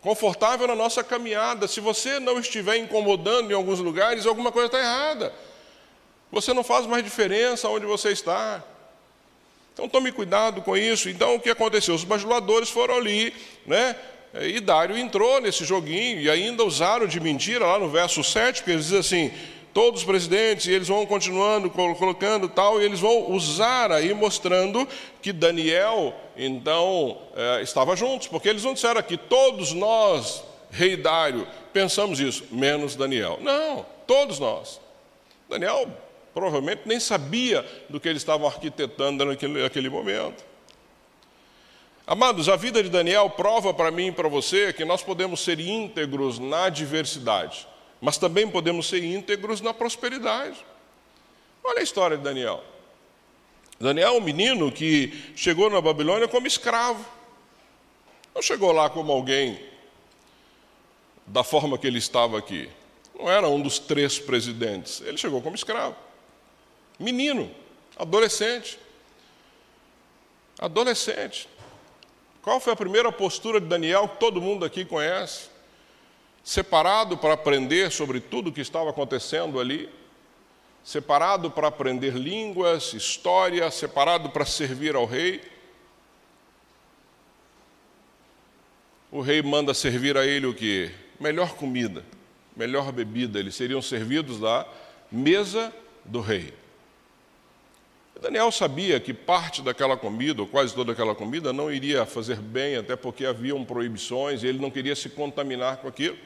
confortável na nossa caminhada. Se você não estiver incomodando em alguns lugares, alguma coisa está errada. Você não faz mais diferença onde você está. Então tome cuidado com isso. Então o que aconteceu? Os bajuladores foram ali, né? E Dário entrou nesse joguinho e ainda usaram de mentira lá no verso 7, porque eles dizem assim: todos os presidentes, e eles vão continuando, colocando tal, e eles vão usar aí, mostrando que Daniel, então, é, estava juntos, porque eles não disseram aqui, todos nós, rei Dário, pensamos isso, menos Daniel. Não, todos nós. Daniel provavelmente nem sabia do que eles estavam arquitetando naquele, naquele momento. Amados, a vida de Daniel prova para mim e para você que nós podemos ser íntegros na diversidade, mas também podemos ser íntegros na prosperidade. Olha a história de Daniel. Daniel é um menino que chegou na Babilônia como escravo. Não chegou lá como alguém da forma que ele estava aqui. Não era um dos três presidentes. Ele chegou como escravo menino, adolescente. Adolescente. Qual foi a primeira postura de Daniel que todo mundo aqui conhece? Separado para aprender sobre tudo o que estava acontecendo ali, separado para aprender línguas, história, separado para servir ao rei. O rei manda servir a ele o que? Melhor comida, melhor bebida. Eles seriam servidos da mesa do rei. Daniel sabia que parte daquela comida, ou quase toda aquela comida, não iria fazer bem, até porque haviam proibições e ele não queria se contaminar com aquilo.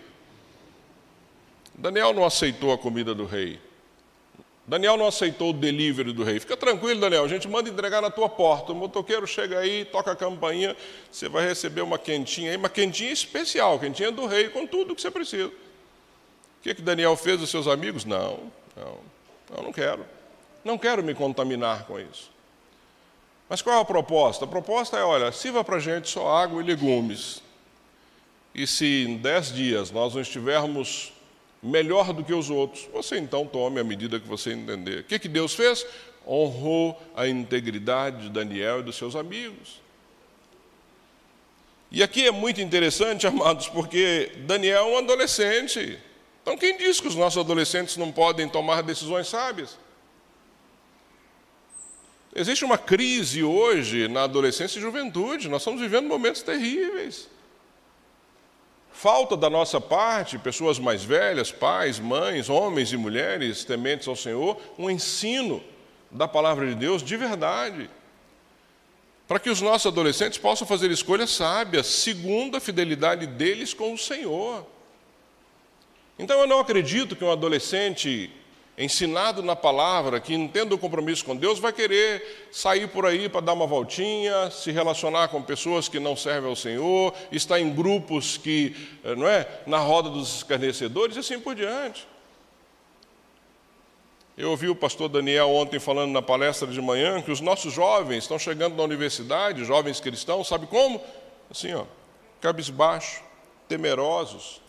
Daniel não aceitou a comida do rei. Daniel não aceitou o delivery do rei. Fica tranquilo, Daniel, a gente manda entregar na tua porta. O motoqueiro chega aí, toca a campainha, você vai receber uma quentinha aí, uma quentinha especial, quentinha do rei, com tudo que você precisa. O que, que Daniel fez dos seus amigos? Não, não, não, não quero. Não quero me contaminar com isso. Mas qual é a proposta? A proposta é: olha, sirva para a gente só água e legumes. E se em dez dias nós não estivermos melhor do que os outros, você então tome a medida que você entender. O que, que Deus fez? Honrou a integridade de Daniel e dos seus amigos. E aqui é muito interessante, amados, porque Daniel é um adolescente. Então, quem diz que os nossos adolescentes não podem tomar decisões sábias? Existe uma crise hoje na adolescência e juventude, nós estamos vivendo momentos terríveis. Falta da nossa parte, pessoas mais velhas, pais, mães, homens e mulheres tementes ao Senhor, um ensino da palavra de Deus de verdade. Para que os nossos adolescentes possam fazer escolhas sábias, segundo a fidelidade deles com o Senhor. Então eu não acredito que um adolescente ensinado na palavra, que entenda o compromisso com Deus, vai querer sair por aí para dar uma voltinha, se relacionar com pessoas que não servem ao Senhor, estar em grupos que, eh, não é, na roda dos escarnecedores e assim por diante. Eu ouvi o pastor Daniel ontem falando na palestra de manhã que os nossos jovens estão chegando na universidade, jovens cristãos, sabe como? Assim, ó, cabisbaixo, temerosos,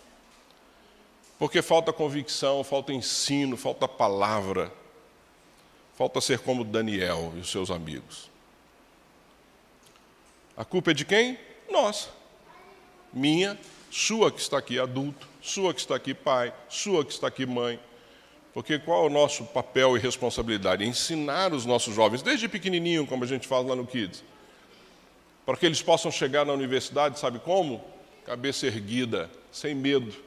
porque falta convicção, falta ensino, falta palavra. Falta ser como Daniel e os seus amigos. A culpa é de quem? Nossa. Minha, sua que está aqui adulto, sua que está aqui pai, sua que está aqui mãe. Porque qual é o nosso papel e responsabilidade? Ensinar os nossos jovens, desde pequenininho, como a gente fala lá no Kids. para que eles possam chegar na universidade, sabe como? Cabeça erguida, sem medo.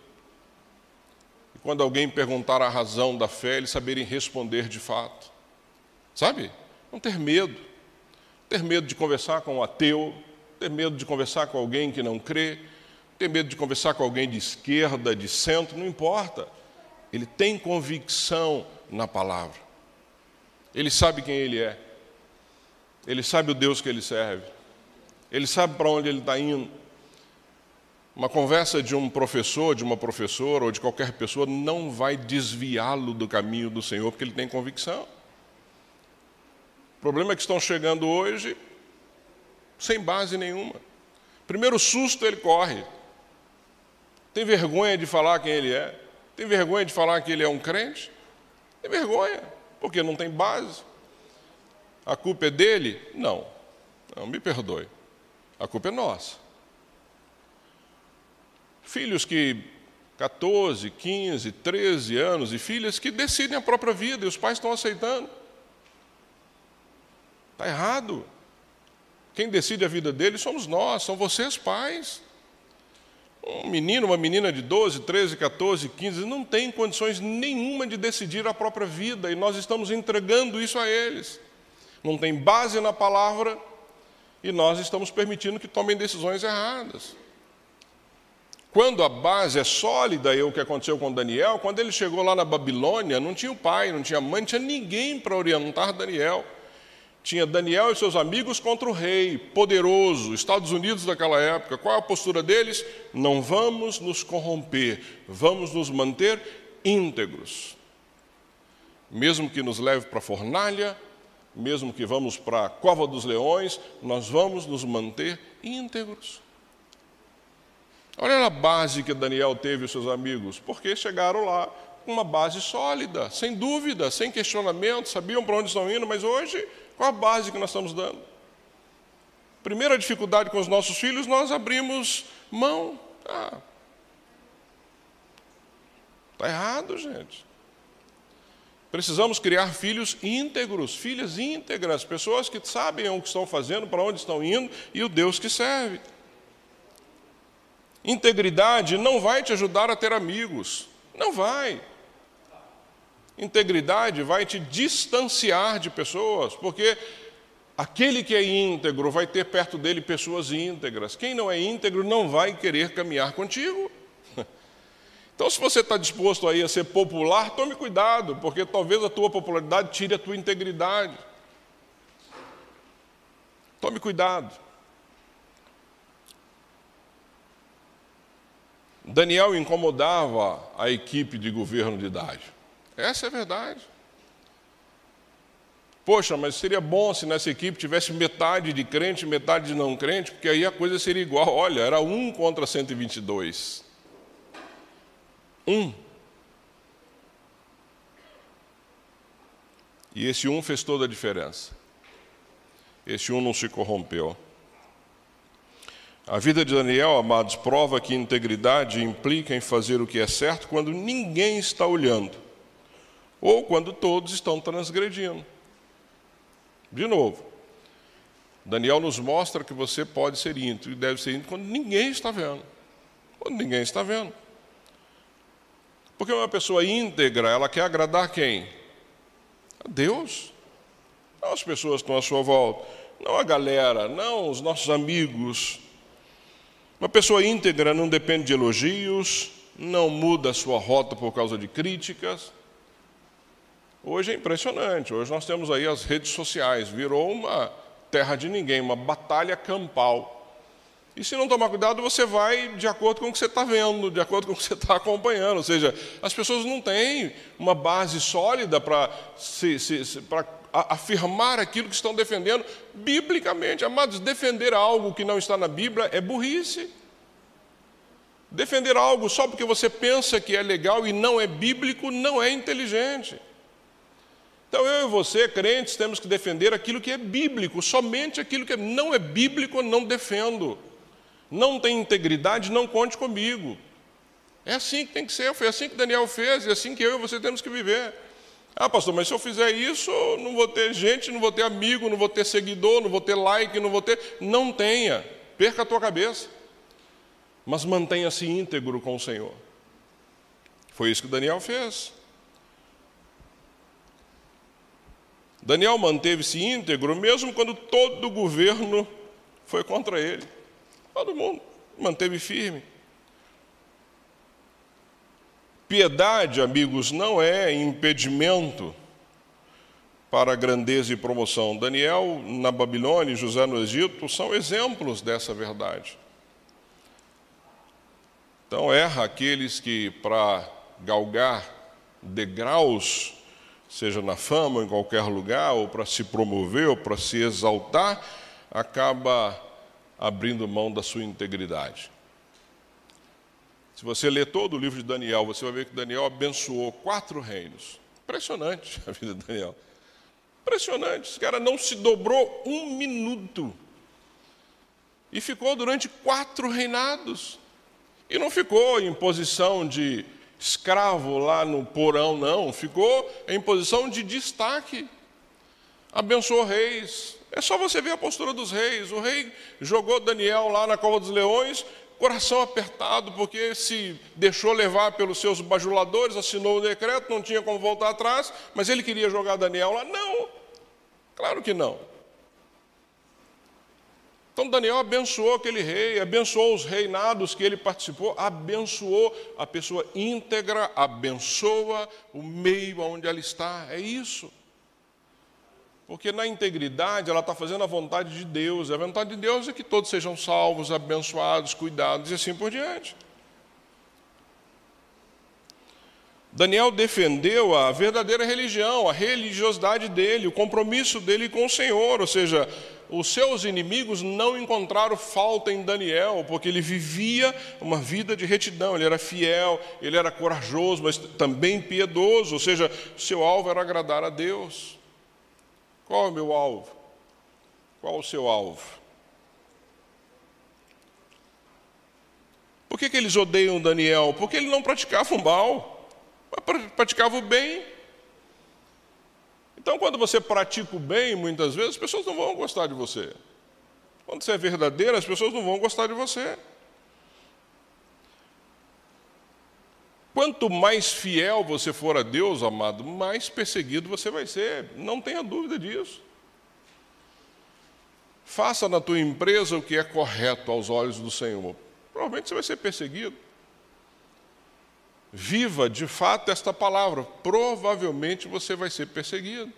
Quando alguém perguntar a razão da fé, eles saberem responder de fato. Sabe? Não ter medo. Ter medo de conversar com um ateu, ter medo de conversar com alguém que não crê, ter medo de conversar com alguém de esquerda, de centro, não importa. Ele tem convicção na palavra. Ele sabe quem ele é. Ele sabe o Deus que ele serve. Ele sabe para onde ele está indo. Uma conversa de um professor, de uma professora ou de qualquer pessoa não vai desviá-lo do caminho do Senhor, porque ele tem convicção. O problema é que estão chegando hoje sem base nenhuma. Primeiro susto ele corre. Tem vergonha de falar quem ele é. Tem vergonha de falar que ele é um crente. Tem vergonha, porque não tem base. A culpa é dele? Não. Não me perdoe. A culpa é nossa. Filhos que 14, 15, 13 anos e filhas que decidem a própria vida e os pais estão aceitando. Está errado. Quem decide a vida deles somos nós, são vocês pais. Um menino, uma menina de 12, 13, 14, 15 não tem condições nenhuma de decidir a própria vida e nós estamos entregando isso a eles. Não tem base na palavra e nós estamos permitindo que tomem decisões erradas. Quando a base é sólida, é o que aconteceu com Daniel, quando ele chegou lá na Babilônia, não tinha o pai, não tinha mãe, não tinha ninguém para orientar Daniel. Tinha Daniel e seus amigos contra o rei, poderoso, Estados Unidos daquela época. Qual a postura deles? Não vamos nos corromper, vamos nos manter íntegros. Mesmo que nos leve para a fornalha, mesmo que vamos para a cova dos leões, nós vamos nos manter íntegros. Olha a base que Daniel teve os seus amigos, porque chegaram lá com uma base sólida, sem dúvida, sem questionamento, sabiam para onde estão indo, mas hoje, qual a base que nós estamos dando? Primeira dificuldade com os nossos filhos, nós abrimos mão. Ah, está errado, gente. Precisamos criar filhos íntegros, filhas íntegras, pessoas que sabem o que estão fazendo, para onde estão indo e o Deus que serve. Integridade não vai te ajudar a ter amigos. Não vai. Integridade vai te distanciar de pessoas, porque aquele que é íntegro vai ter perto dele pessoas íntegras. Quem não é íntegro não vai querer caminhar contigo. Então, se você está disposto aí a ser popular, tome cuidado, porque talvez a tua popularidade tire a tua integridade. Tome cuidado. Daniel incomodava a equipe de governo de idade. Essa é a verdade. Poxa, mas seria bom se nessa equipe tivesse metade de crente metade de não crente, porque aí a coisa seria igual. Olha, era um contra 122. Um. E esse um fez toda a diferença. Esse um não se corrompeu. A vida de Daniel, amados, prova que integridade implica em fazer o que é certo quando ninguém está olhando, ou quando todos estão transgredindo. De novo, Daniel nos mostra que você pode ser íntegro e deve ser íntegro quando ninguém está vendo. Quando ninguém está vendo. Porque uma pessoa íntegra, ela quer agradar quem? A Deus. Não as pessoas que estão à sua volta, não a galera, não os nossos amigos, uma pessoa íntegra não depende de elogios, não muda a sua rota por causa de críticas. Hoje é impressionante, hoje nós temos aí as redes sociais, virou uma terra de ninguém, uma batalha campal. E se não tomar cuidado, você vai de acordo com o que você está vendo, de acordo com o que você está acompanhando. Ou seja, as pessoas não têm uma base sólida para afirmar aquilo que estão defendendo biblicamente. Amados, defender algo que não está na Bíblia é burrice. Defender algo só porque você pensa que é legal e não é bíblico não é inteligente. Então eu e você, crentes, temos que defender aquilo que é bíblico, somente aquilo que não é bíblico não defendo. Não tem integridade, não conte comigo. É assim que tem que ser, foi assim que Daniel fez, é assim que eu e você temos que viver. Ah, pastor, mas se eu fizer isso, não vou ter gente, não vou ter amigo, não vou ter seguidor, não vou ter like, não vou ter. Não tenha, perca a tua cabeça. Mas mantenha-se íntegro com o Senhor. Foi isso que Daniel fez. Daniel manteve-se íntegro mesmo quando todo o governo foi contra ele. Todo mundo manteve firme. Piedade, amigos, não é impedimento para a grandeza e promoção. Daniel na Babilônia e José no Egito são exemplos dessa verdade. Então, erra aqueles que, para galgar degraus, seja na fama, em qualquer lugar, ou para se promover, ou para se exaltar, acaba abrindo mão da sua integridade. Se você ler todo o livro de Daniel, você vai ver que Daniel abençoou quatro reinos. Impressionante a vida de Daniel. Impressionante. Esse cara não se dobrou um minuto. E ficou durante quatro reinados. E não ficou em posição de escravo lá no porão, não. Ficou em posição de destaque. Abençoou reis. É só você ver a postura dos reis. O rei jogou Daniel lá na cova dos leões, coração apertado, porque se deixou levar pelos seus bajuladores, assinou o decreto, não tinha como voltar atrás, mas ele queria jogar Daniel lá. Não, claro que não. Então Daniel abençoou aquele rei, abençoou os reinados que ele participou, abençoou a pessoa íntegra, abençoa o meio onde ela está. É isso. Porque na integridade ela está fazendo a vontade de Deus. A vontade de Deus é que todos sejam salvos, abençoados, cuidados e assim por diante. Daniel defendeu a verdadeira religião, a religiosidade dele, o compromisso dele com o Senhor, ou seja, os seus inimigos não encontraram falta em Daniel, porque ele vivia uma vida de retidão, ele era fiel, ele era corajoso, mas também piedoso, ou seja, seu alvo era agradar a Deus. Qual é o meu alvo? Qual o seu alvo? Por que, que eles odeiam Daniel? Porque ele não praticava o mal, praticava o bem. Então, quando você pratica o bem, muitas vezes, as pessoas não vão gostar de você. Quando você é verdadeiro, as pessoas não vão gostar de você. Quanto mais fiel você for a Deus, amado, mais perseguido você vai ser, não tenha dúvida disso. Faça na tua empresa o que é correto aos olhos do Senhor. Provavelmente você vai ser perseguido. Viva de fato esta palavra, provavelmente você vai ser perseguido.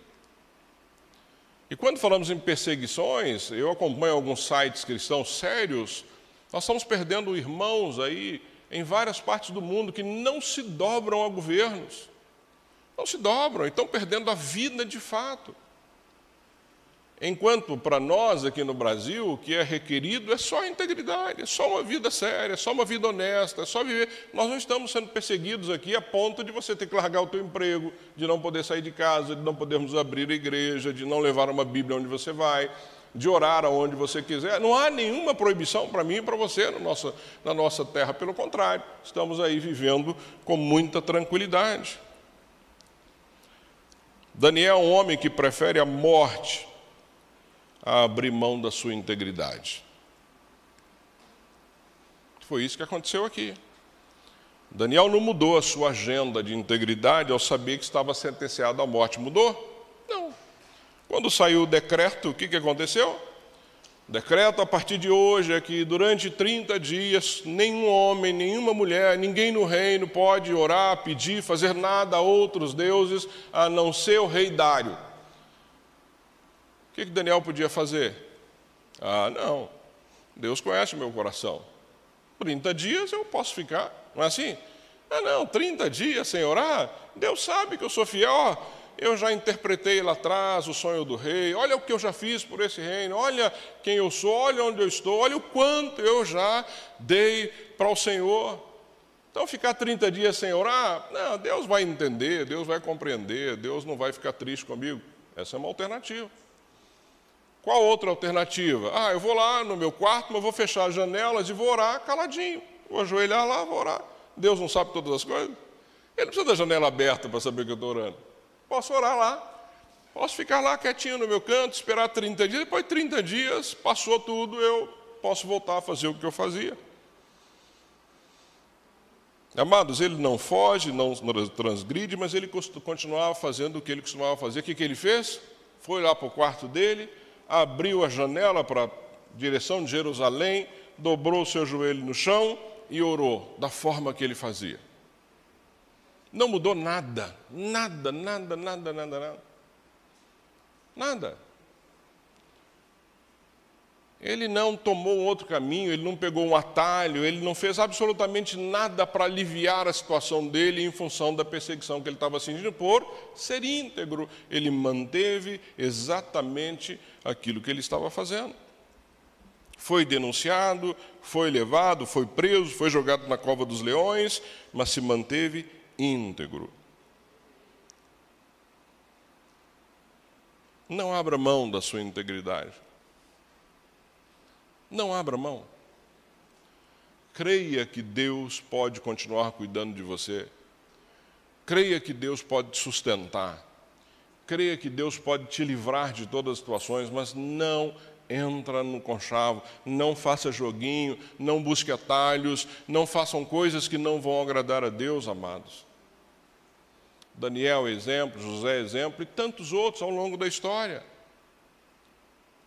E quando falamos em perseguições, eu acompanho alguns sites cristãos sérios, nós estamos perdendo irmãos aí em várias partes do mundo que não se dobram a governos. Não se dobram, estão perdendo a vida de fato. Enquanto para nós aqui no Brasil, o que é requerido é só a integridade, é só uma vida séria, é só uma vida honesta, é só viver. Nós não estamos sendo perseguidos aqui a ponto de você ter que largar o teu emprego, de não poder sair de casa, de não podermos abrir a igreja, de não levar uma Bíblia onde você vai de orar aonde você quiser. Não há nenhuma proibição para mim e para você na nossa, na nossa terra, pelo contrário, estamos aí vivendo com muita tranquilidade. Daniel é um homem que prefere a morte a abrir mão da sua integridade. Foi isso que aconteceu aqui. Daniel não mudou a sua agenda de integridade ao saber que estava sentenciado à morte. Mudou? Quando saiu o decreto, o que, que aconteceu? O decreto a partir de hoje é que durante 30 dias, nenhum homem, nenhuma mulher, ninguém no reino pode orar, pedir, fazer nada a outros deuses a não ser o rei Dário. O que, que Daniel podia fazer? Ah, não. Deus conhece meu coração. 30 dias eu posso ficar, não é assim? Ah, não, 30 dias sem orar? Deus sabe que eu sou fiel. Eu já interpretei lá atrás o sonho do rei, olha o que eu já fiz por esse reino, olha quem eu sou, olha onde eu estou, olha o quanto eu já dei para o Senhor. Então, ficar 30 dias sem orar, não, Deus vai entender, Deus vai compreender, Deus não vai ficar triste comigo. Essa é uma alternativa. Qual outra alternativa? Ah, eu vou lá no meu quarto, mas vou fechar as janelas e vou orar caladinho. Vou ajoelhar lá, vou orar. Deus não sabe todas as coisas? Ele não precisa da janela aberta para saber que eu estou orando. Posso orar lá. Posso ficar lá quietinho no meu canto, esperar 30 dias. Depois de 30 dias, passou tudo, eu posso voltar a fazer o que eu fazia. Amados, ele não foge, não transgride, mas ele continuava fazendo o que ele costumava fazer. O que, que ele fez? Foi lá para o quarto dele, abriu a janela para a direção de Jerusalém, dobrou o seu joelho no chão e orou da forma que ele fazia. Não mudou nada, nada, nada, nada, nada, nada. Nada. Ele não tomou outro caminho, ele não pegou um atalho, ele não fez absolutamente nada para aliviar a situação dele em função da perseguição que ele estava sentindo por ser íntegro. Ele manteve exatamente aquilo que ele estava fazendo. Foi denunciado, foi levado, foi preso, foi jogado na cova dos leões, mas se manteve íntegro. Não abra mão da sua integridade. Não abra mão. Creia que Deus pode continuar cuidando de você. Creia que Deus pode te sustentar. Creia que Deus pode te livrar de todas as situações, mas não entra no conchavo, não faça joguinho, não busque atalhos, não façam coisas que não vão agradar a Deus, amados. Daniel exemplo, José exemplo e tantos outros ao longo da história.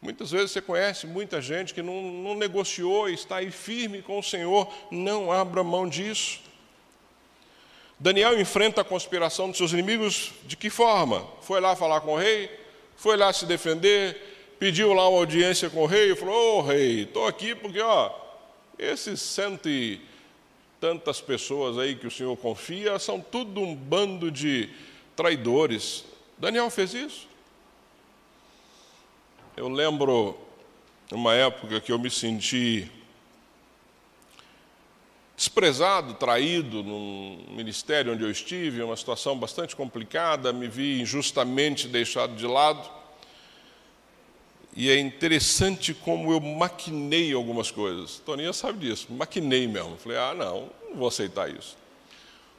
Muitas vezes você conhece muita gente que não, não negociou e está aí firme com o Senhor, não abra mão disso. Daniel enfrenta a conspiração dos seus inimigos de que forma? Foi lá falar com o rei, foi lá se defender, pediu lá uma audiência com o rei falou: Ô oh, rei, estou aqui porque, ó, esses cento e tantas pessoas aí que o senhor confia são tudo um bando de traidores. Daniel fez isso. Eu lembro uma época que eu me senti desprezado, traído no ministério onde eu estive, uma situação bastante complicada, me vi injustamente deixado de lado. E é interessante como eu maquinei algumas coisas. Toninha sabe disso, maquinei mesmo. Falei, ah, não, não vou aceitar isso.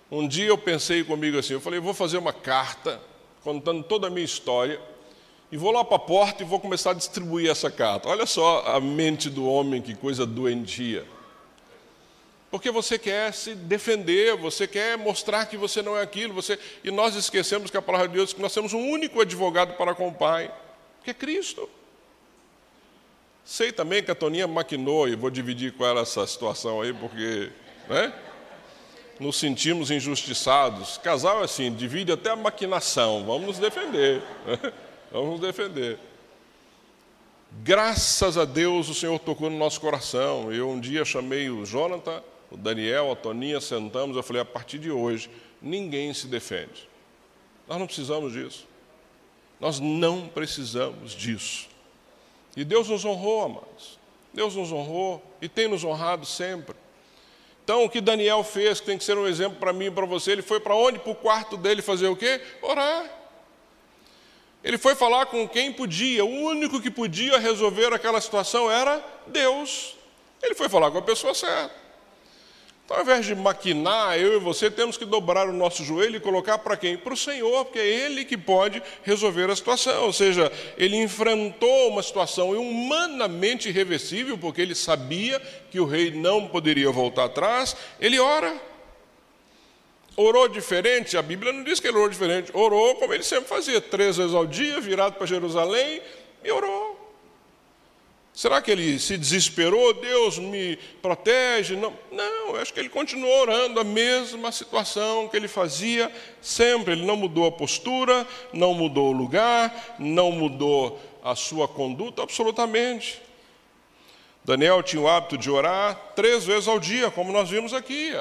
Um dia eu pensei comigo assim, eu falei, vou fazer uma carta contando toda a minha história e vou lá para a porta e vou começar a distribuir essa carta. Olha só a mente do homem, que coisa doentia. Porque você quer se defender, você quer mostrar que você não é aquilo, você... e nós esquecemos que a palavra de Deus que nós temos um único advogado para com o Pai, que é Cristo. Sei também que a Toninha maquinou, e vou dividir com ela essa situação aí, porque né, nos sentimos injustiçados. Casal é assim, divide até a maquinação, vamos nos defender. Né? Vamos nos defender. Graças a Deus o Senhor tocou no nosso coração. Eu um dia chamei o Jonathan, o Daniel, a Toninha, sentamos, eu falei, a partir de hoje, ninguém se defende. Nós não precisamos disso. Nós não precisamos disso. E Deus nos honrou, amados. Deus nos honrou e tem nos honrado sempre. Então, o que Daniel fez, que tem que ser um exemplo para mim e para você, ele foi para onde? Para o quarto dele fazer o quê? Orar. Ele foi falar com quem podia, o único que podia resolver aquela situação era Deus. Ele foi falar com a pessoa certa. Então, ao invés de maquinar, eu e você temos que dobrar o nosso joelho e colocar para quem? Para o Senhor, porque é Ele que pode resolver a situação. Ou seja, ele enfrentou uma situação humanamente irreversível, porque ele sabia que o rei não poderia voltar atrás. Ele ora. Orou diferente? A Bíblia não diz que ele orou diferente. Orou como ele sempre fazia, três vezes ao dia, virado para Jerusalém, e orou. Será que ele se desesperou? Deus me protege? Não, não, acho que ele continuou orando a mesma situação que ele fazia sempre. Ele não mudou a postura, não mudou o lugar, não mudou a sua conduta, absolutamente. Daniel tinha o hábito de orar três vezes ao dia, como nós vimos aqui.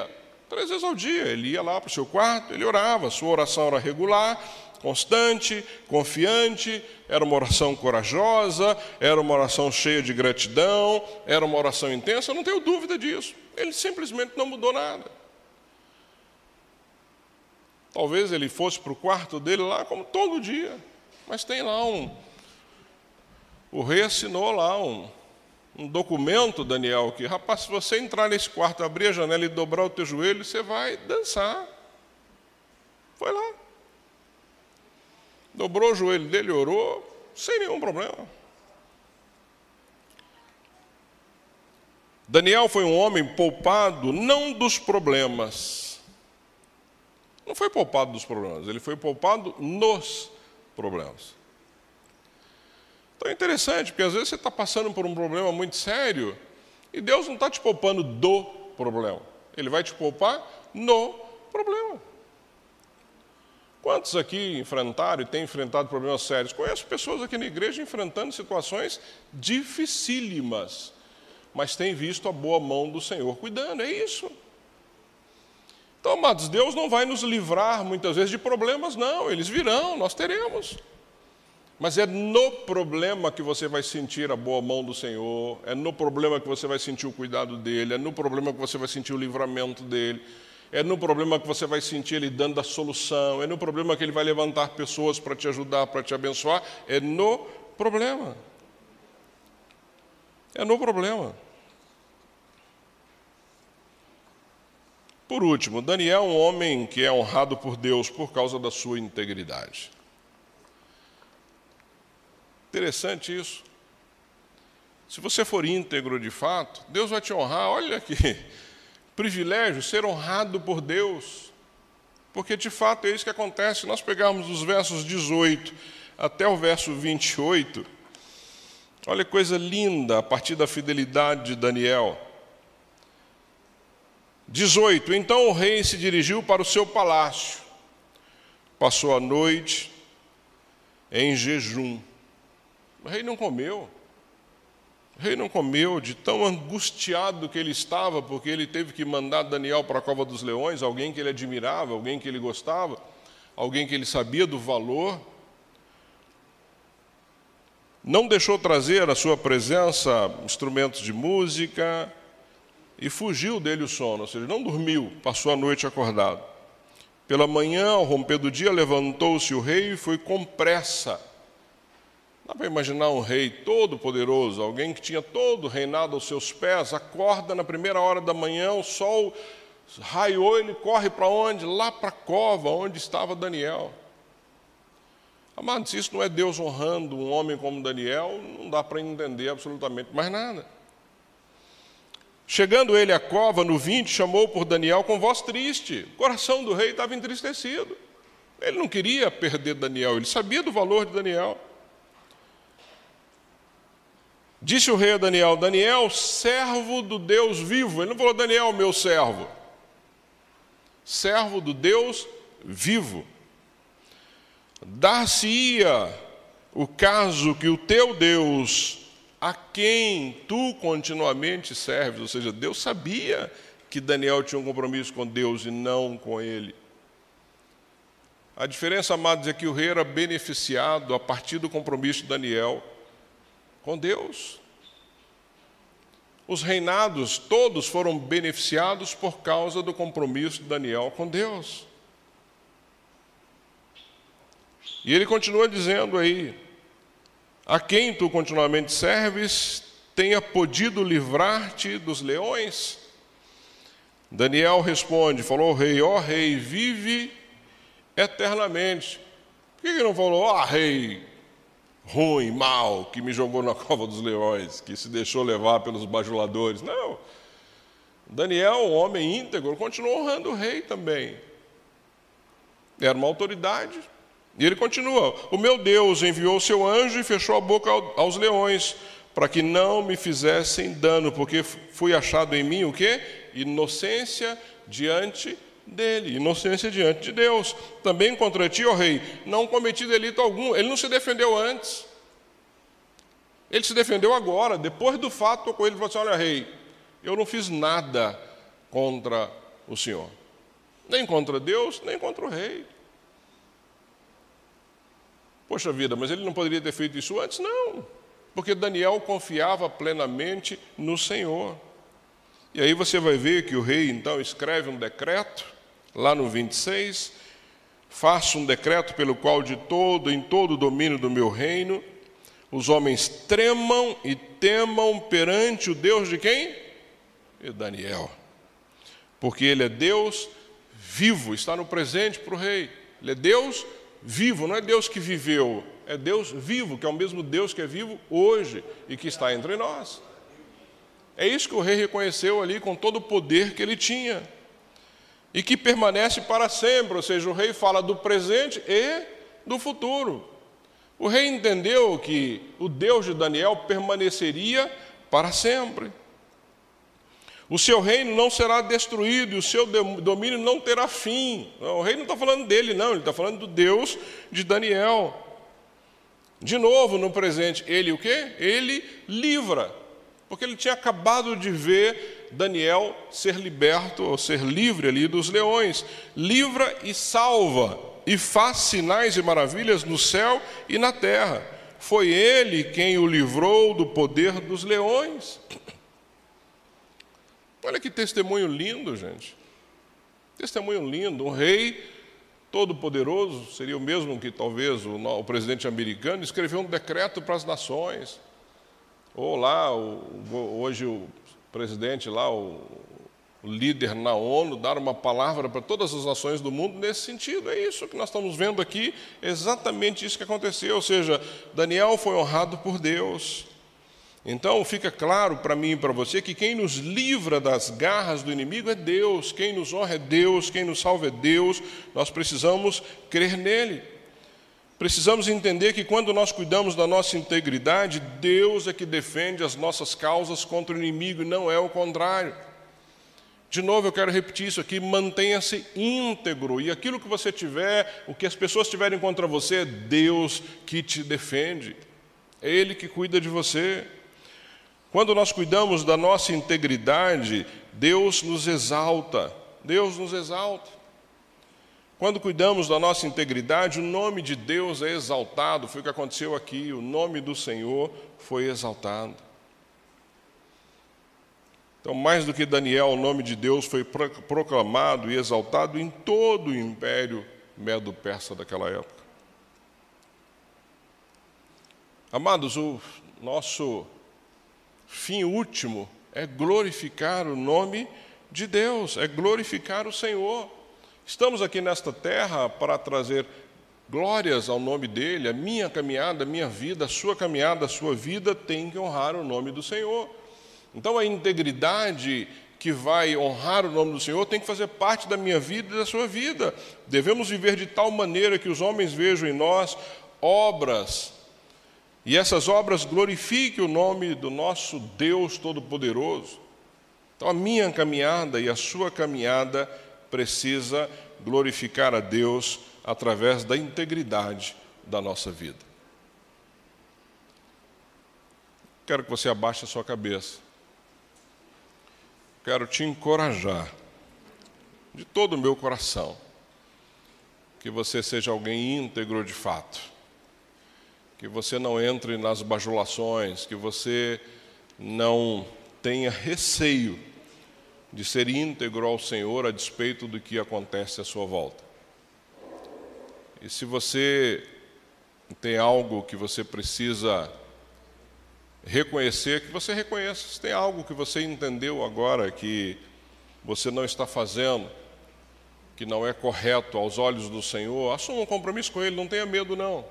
Três vezes ao dia. Ele ia lá para o seu quarto, ele orava. Sua oração era regular, constante, confiante, era uma oração corajosa, era uma oração cheia de gratidão, era uma oração intensa, eu não tenho dúvida disso. Ele simplesmente não mudou nada. Talvez ele fosse para o quarto dele lá como todo dia, mas tem lá um. O rei assinou lá um, um documento, Daniel, que, rapaz, se você entrar nesse quarto, abrir a janela e dobrar o teu joelho, você vai dançar. Foi lá. Dobrou o joelho dele, orou, sem nenhum problema. Daniel foi um homem poupado não dos problemas. Não foi poupado dos problemas, ele foi poupado nos problemas. Então é interessante, porque às vezes você está passando por um problema muito sério e Deus não está te poupando do problema, Ele vai te poupar no problema. Quantos aqui enfrentaram e têm enfrentado problemas sérios? Conheço pessoas aqui na igreja enfrentando situações dificílimas mas tem visto a boa mão do Senhor cuidando, é isso. Então, amados, Deus não vai nos livrar muitas vezes de problemas, não, eles virão, nós teremos. Mas é no problema que você vai sentir a boa mão do Senhor, é no problema que você vai sentir o cuidado dele, é no problema que você vai sentir o livramento dele, é no problema que você vai sentir ele dando a solução, é no problema que ele vai levantar pessoas para te ajudar, para te abençoar, é no problema. É no problema. Por último, Daniel é um homem que é honrado por Deus por causa da sua integridade. Interessante isso. Se você for íntegro de fato, Deus vai te honrar. Olha que privilégio ser honrado por Deus. Porque de fato é isso que acontece. Nós pegarmos os versos 18 até o verso 28. Olha que coisa linda a partir da fidelidade de Daniel. 18. Então o rei se dirigiu para o seu palácio, passou a noite em jejum. O rei não comeu. O rei não comeu, de tão angustiado que ele estava, porque ele teve que mandar Daniel para a cova dos leões, alguém que ele admirava, alguém que ele gostava, alguém que ele sabia do valor. Não deixou trazer à sua presença instrumentos de música, e fugiu dele o sono, ou seja, não dormiu, passou a noite acordado. Pela manhã, ao romper do dia, levantou-se o rei e foi com pressa. Dá para imaginar um rei todo poderoso, alguém que tinha todo o reinado aos seus pés, acorda na primeira hora da manhã, o sol raiou, ele corre para onde? Lá para a cova, onde estava Daniel. Amados, isso não é Deus honrando um homem como Daniel, não dá para entender absolutamente mais nada. Chegando ele à cova, no 20, chamou por Daniel com voz triste. O coração do rei estava entristecido. Ele não queria perder Daniel, ele sabia do valor de Daniel. Disse o rei a Daniel: Daniel, servo do Deus vivo. Ele não falou, Daniel, meu servo. Servo do Deus vivo. Dar-se-ia o caso que o teu Deus a quem tu continuamente serves. Ou seja, Deus sabia que Daniel tinha um compromisso com Deus e não com ele. A diferença, amados, é que o rei era beneficiado a partir do compromisso de Daniel com Deus. Os reinados todos foram beneficiados por causa do compromisso de Daniel com Deus. E ele continua dizendo aí: a quem tu continuamente serves tenha podido livrar-te dos leões? Daniel responde, falou o rei, ó rei, vive eternamente. Por que ele não falou, ó rei, ruim, mal, que me jogou na cova dos leões, que se deixou levar pelos bajuladores? Não. Daniel, um homem íntegro, continuou honrando o rei também. Era uma autoridade, e ele continua: O meu Deus enviou seu anjo e fechou a boca aos leões, para que não me fizessem dano, porque fui achado em mim o quê? Inocência diante dele, inocência diante de Deus. Também contra ti, ó rei, não cometi delito algum. Ele não se defendeu antes. Ele se defendeu agora, depois do fato com ele falou assim: Olha, rei, eu não fiz nada contra o Senhor, nem contra Deus, nem contra o rei. Poxa vida, mas ele não poderia ter feito isso antes? Não, porque Daniel confiava plenamente no Senhor. E aí você vai ver que o rei então escreve um decreto, lá no 26, faço um decreto pelo qual de todo, em todo o domínio do meu reino, os homens tremam e temam perante o Deus de quem? De Daniel. Porque ele é Deus vivo, está no presente para o rei. Ele é Deus vivo, não é Deus que viveu, é Deus vivo, que é o mesmo Deus que é vivo hoje e que está entre nós. É isso que o rei reconheceu ali com todo o poder que ele tinha e que permanece para sempre, ou seja, o rei fala do presente e do futuro. O rei entendeu que o Deus de Daniel permaneceria para sempre. O seu reino não será destruído e o seu domínio não terá fim. O rei não está falando dele, não, ele está falando do Deus de Daniel. De novo, no presente, ele o quê? Ele livra, porque ele tinha acabado de ver Daniel ser liberto, ou ser livre ali dos leões. Livra e salva, e faz sinais e maravilhas no céu e na terra. Foi ele quem o livrou do poder dos leões. Olha que testemunho lindo, gente. Testemunho lindo. Um rei todo-poderoso, seria o mesmo que talvez o, o, presidente americano, escreveu um decreto para as nações. Ou lá, o, hoje o presidente lá, o, líder na ONU, dar uma palavra para todas as nações do mundo nesse sentido. É isso que nós estamos vendo aqui, exatamente isso que aconteceu. Ou seja, Daniel foi honrado por Deus. Então fica claro para mim e para você que quem nos livra das garras do inimigo é Deus, quem nos honra é Deus, quem nos salva é Deus, nós precisamos crer nele. Precisamos entender que quando nós cuidamos da nossa integridade, Deus é que defende as nossas causas contra o inimigo e não é o contrário. De novo, eu quero repetir isso aqui: mantenha-se íntegro, e aquilo que você tiver, o que as pessoas tiverem contra você, é Deus que te defende, é Ele que cuida de você. Quando nós cuidamos da nossa integridade, Deus nos exalta. Deus nos exalta. Quando cuidamos da nossa integridade, o nome de Deus é exaltado. Foi o que aconteceu aqui. O nome do Senhor foi exaltado. Então, mais do que Daniel, o nome de Deus foi proclamado e exaltado em todo o império medo-persa daquela época. Amados, o nosso fim último é glorificar o nome de Deus, é glorificar o Senhor. Estamos aqui nesta terra para trazer glórias ao nome dele. A minha caminhada, a minha vida, a sua caminhada, a sua vida tem que honrar o nome do Senhor. Então a integridade que vai honrar o nome do Senhor tem que fazer parte da minha vida e da sua vida. Devemos viver de tal maneira que os homens vejam em nós obras e essas obras glorifiquem o nome do nosso Deus Todo-Poderoso. Então, a minha caminhada e a sua caminhada precisa glorificar a Deus através da integridade da nossa vida. Quero que você abaixe a sua cabeça. Quero te encorajar, de todo o meu coração, que você seja alguém íntegro de fato que você não entre nas bajulações, que você não tenha receio de ser íntegro ao Senhor a despeito do que acontece à sua volta. E se você tem algo que você precisa reconhecer, que você reconheça. Se tem algo que você entendeu agora que você não está fazendo, que não é correto aos olhos do Senhor, assuma um compromisso com Ele, não tenha medo não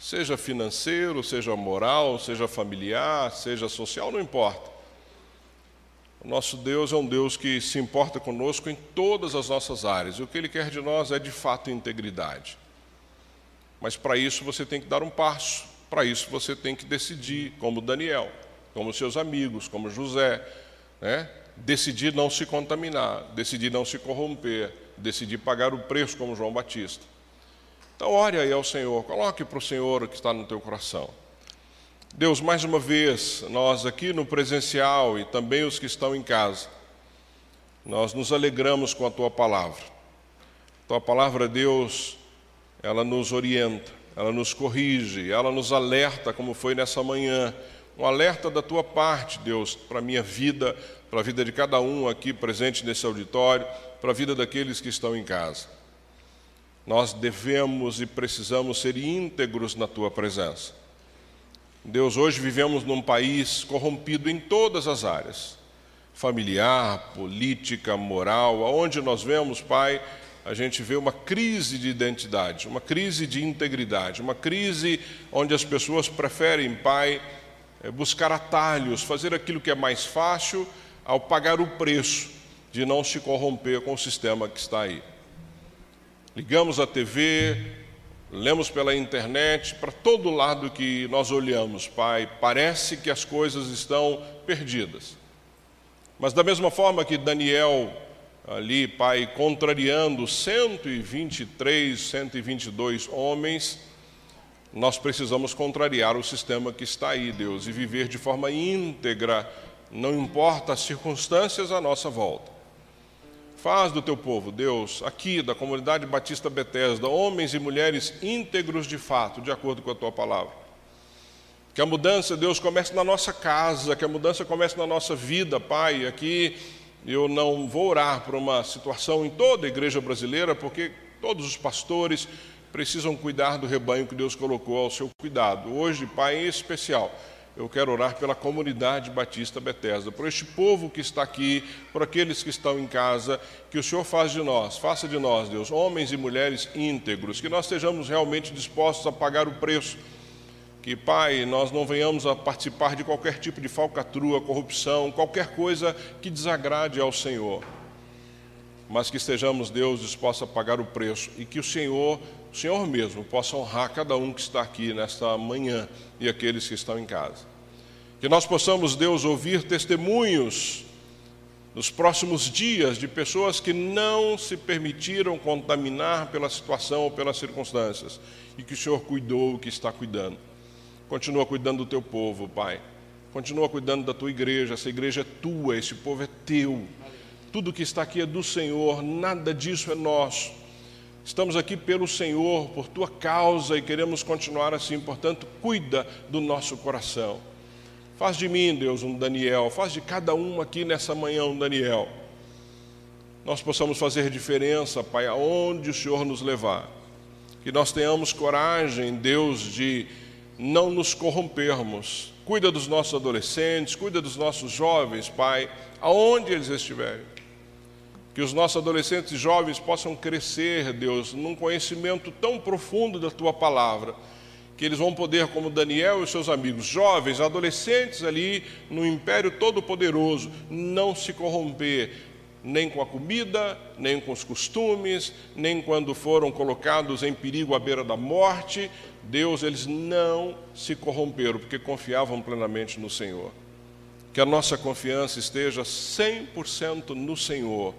seja financeiro, seja moral, seja familiar, seja social, não importa. O nosso Deus é um Deus que se importa conosco em todas as nossas áreas, e o que Ele quer de nós é de fato integridade. Mas para isso você tem que dar um passo, para isso você tem que decidir, como Daniel, como seus amigos, como José, né? decidir não se contaminar, decidir não se corromper, decidir pagar o preço, como João Batista. Então, ore aí ao Senhor, coloque para o Senhor o que está no teu coração. Deus, mais uma vez, nós aqui no presencial e também os que estão em casa, nós nos alegramos com a tua palavra. Tua palavra, Deus, ela nos orienta, ela nos corrige, ela nos alerta, como foi nessa manhã. Um alerta da tua parte, Deus, para a minha vida, para a vida de cada um aqui presente nesse auditório, para a vida daqueles que estão em casa. Nós devemos e precisamos ser íntegros na tua presença. Deus, hoje vivemos num país corrompido em todas as áreas familiar, política, moral, aonde nós vemos, Pai, a gente vê uma crise de identidade, uma crise de integridade, uma crise onde as pessoas preferem, Pai, eh, buscar atalhos, fazer aquilo que é mais fácil, ao pagar o preço de não se corromper com o sistema que está aí. Ligamos a TV, lemos pela internet, para todo lado que nós olhamos, Pai, parece que as coisas estão perdidas. Mas da mesma forma que Daniel, ali, Pai, contrariando 123, 122 homens, nós precisamos contrariar o sistema que está aí, Deus, e viver de forma íntegra, não importa as circunstâncias à nossa volta. Faz do teu povo, Deus, aqui da comunidade Batista Betesda, homens e mulheres íntegros de fato, de acordo com a tua palavra. Que a mudança, Deus, comece na nossa casa, que a mudança comece na nossa vida, Pai. Aqui eu não vou orar por uma situação em toda a igreja brasileira, porque todos os pastores precisam cuidar do rebanho que Deus colocou ao seu cuidado. Hoje, Pai, em especial, eu quero orar pela comunidade Batista Betesda, por este povo que está aqui, por aqueles que estão em casa, que o Senhor faz de nós, faça de nós, Deus, homens e mulheres íntegros, que nós estejamos realmente dispostos a pagar o preço. Que, Pai, nós não venhamos a participar de qualquer tipo de falcatrua, corrupção, qualquer coisa que desagrade ao Senhor. Mas que estejamos, Deus, dispostos a pagar o preço e que o Senhor o Senhor mesmo possa honrar cada um que está aqui nesta manhã e aqueles que estão em casa. Que nós possamos, Deus, ouvir testemunhos nos próximos dias de pessoas que não se permitiram contaminar pela situação ou pelas circunstâncias e que o Senhor cuidou, que está cuidando. Continua cuidando do teu povo, Pai. Continua cuidando da tua igreja. Essa igreja é tua, esse povo é teu. Tudo que está aqui é do Senhor, nada disso é nosso. Estamos aqui pelo Senhor, por tua causa e queremos continuar assim, portanto, cuida do nosso coração. Faz de mim, Deus, um Daniel, faz de cada um aqui nessa manhã um Daniel. Nós possamos fazer diferença, Pai, aonde o Senhor nos levar. Que nós tenhamos coragem, Deus, de não nos corrompermos. Cuida dos nossos adolescentes, cuida dos nossos jovens, Pai, aonde eles estiverem. Que os nossos adolescentes e jovens possam crescer, Deus, num conhecimento tão profundo da tua palavra, que eles vão poder, como Daniel e seus amigos, jovens, adolescentes ali no império todo-poderoso, não se corromper nem com a comida, nem com os costumes, nem quando foram colocados em perigo à beira da morte. Deus, eles não se corromperam, porque confiavam plenamente no Senhor. Que a nossa confiança esteja 100% no Senhor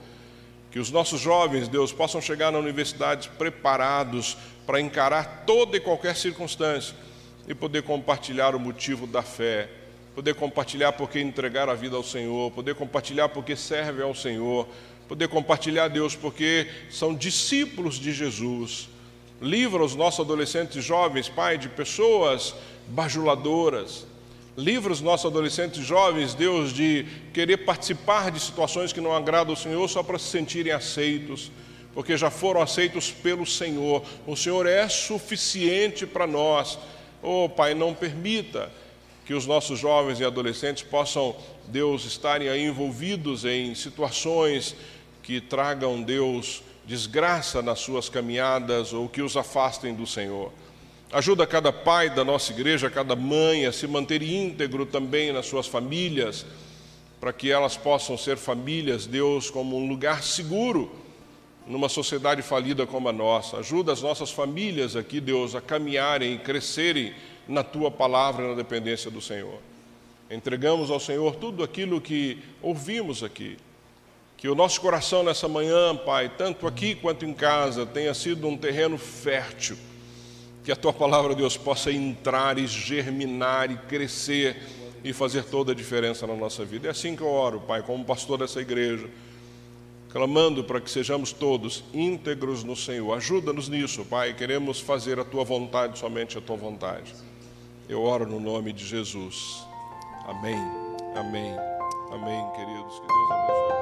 que os nossos jovens, Deus, possam chegar na universidade preparados para encarar toda e qualquer circunstância e poder compartilhar o motivo da fé, poder compartilhar porque entregar a vida ao Senhor, poder compartilhar porque serve ao Senhor, poder compartilhar, Deus, porque são discípulos de Jesus. Livra os nossos adolescentes jovens, Pai, de pessoas bajuladoras, Livra os nossos adolescentes jovens, Deus, de querer participar de situações que não agradam ao Senhor só para se sentirem aceitos, porque já foram aceitos pelo Senhor. O Senhor é suficiente para nós. Oh, Pai, não permita que os nossos jovens e adolescentes possam, Deus, estarem aí envolvidos em situações que tragam, Deus, desgraça nas suas caminhadas ou que os afastem do Senhor. Ajuda cada pai da nossa igreja, cada mãe a se manter íntegro também nas suas famílias, para que elas possam ser famílias, Deus, como um lugar seguro numa sociedade falida como a nossa. Ajuda as nossas famílias aqui, Deus, a caminharem e crescerem na tua palavra e na dependência do Senhor. Entregamos ao Senhor tudo aquilo que ouvimos aqui. Que o nosso coração nessa manhã, Pai, tanto aqui quanto em casa, tenha sido um terreno fértil que a tua palavra, Deus, possa entrar e germinar e crescer e fazer toda a diferença na nossa vida. É assim que eu oro, Pai, como pastor dessa igreja, clamando para que sejamos todos íntegros no Senhor. Ajuda-nos nisso, Pai. Queremos fazer a tua vontade, somente a tua vontade. Eu oro no nome de Jesus. Amém. Amém. Amém, queridos. Que Deus abençoe.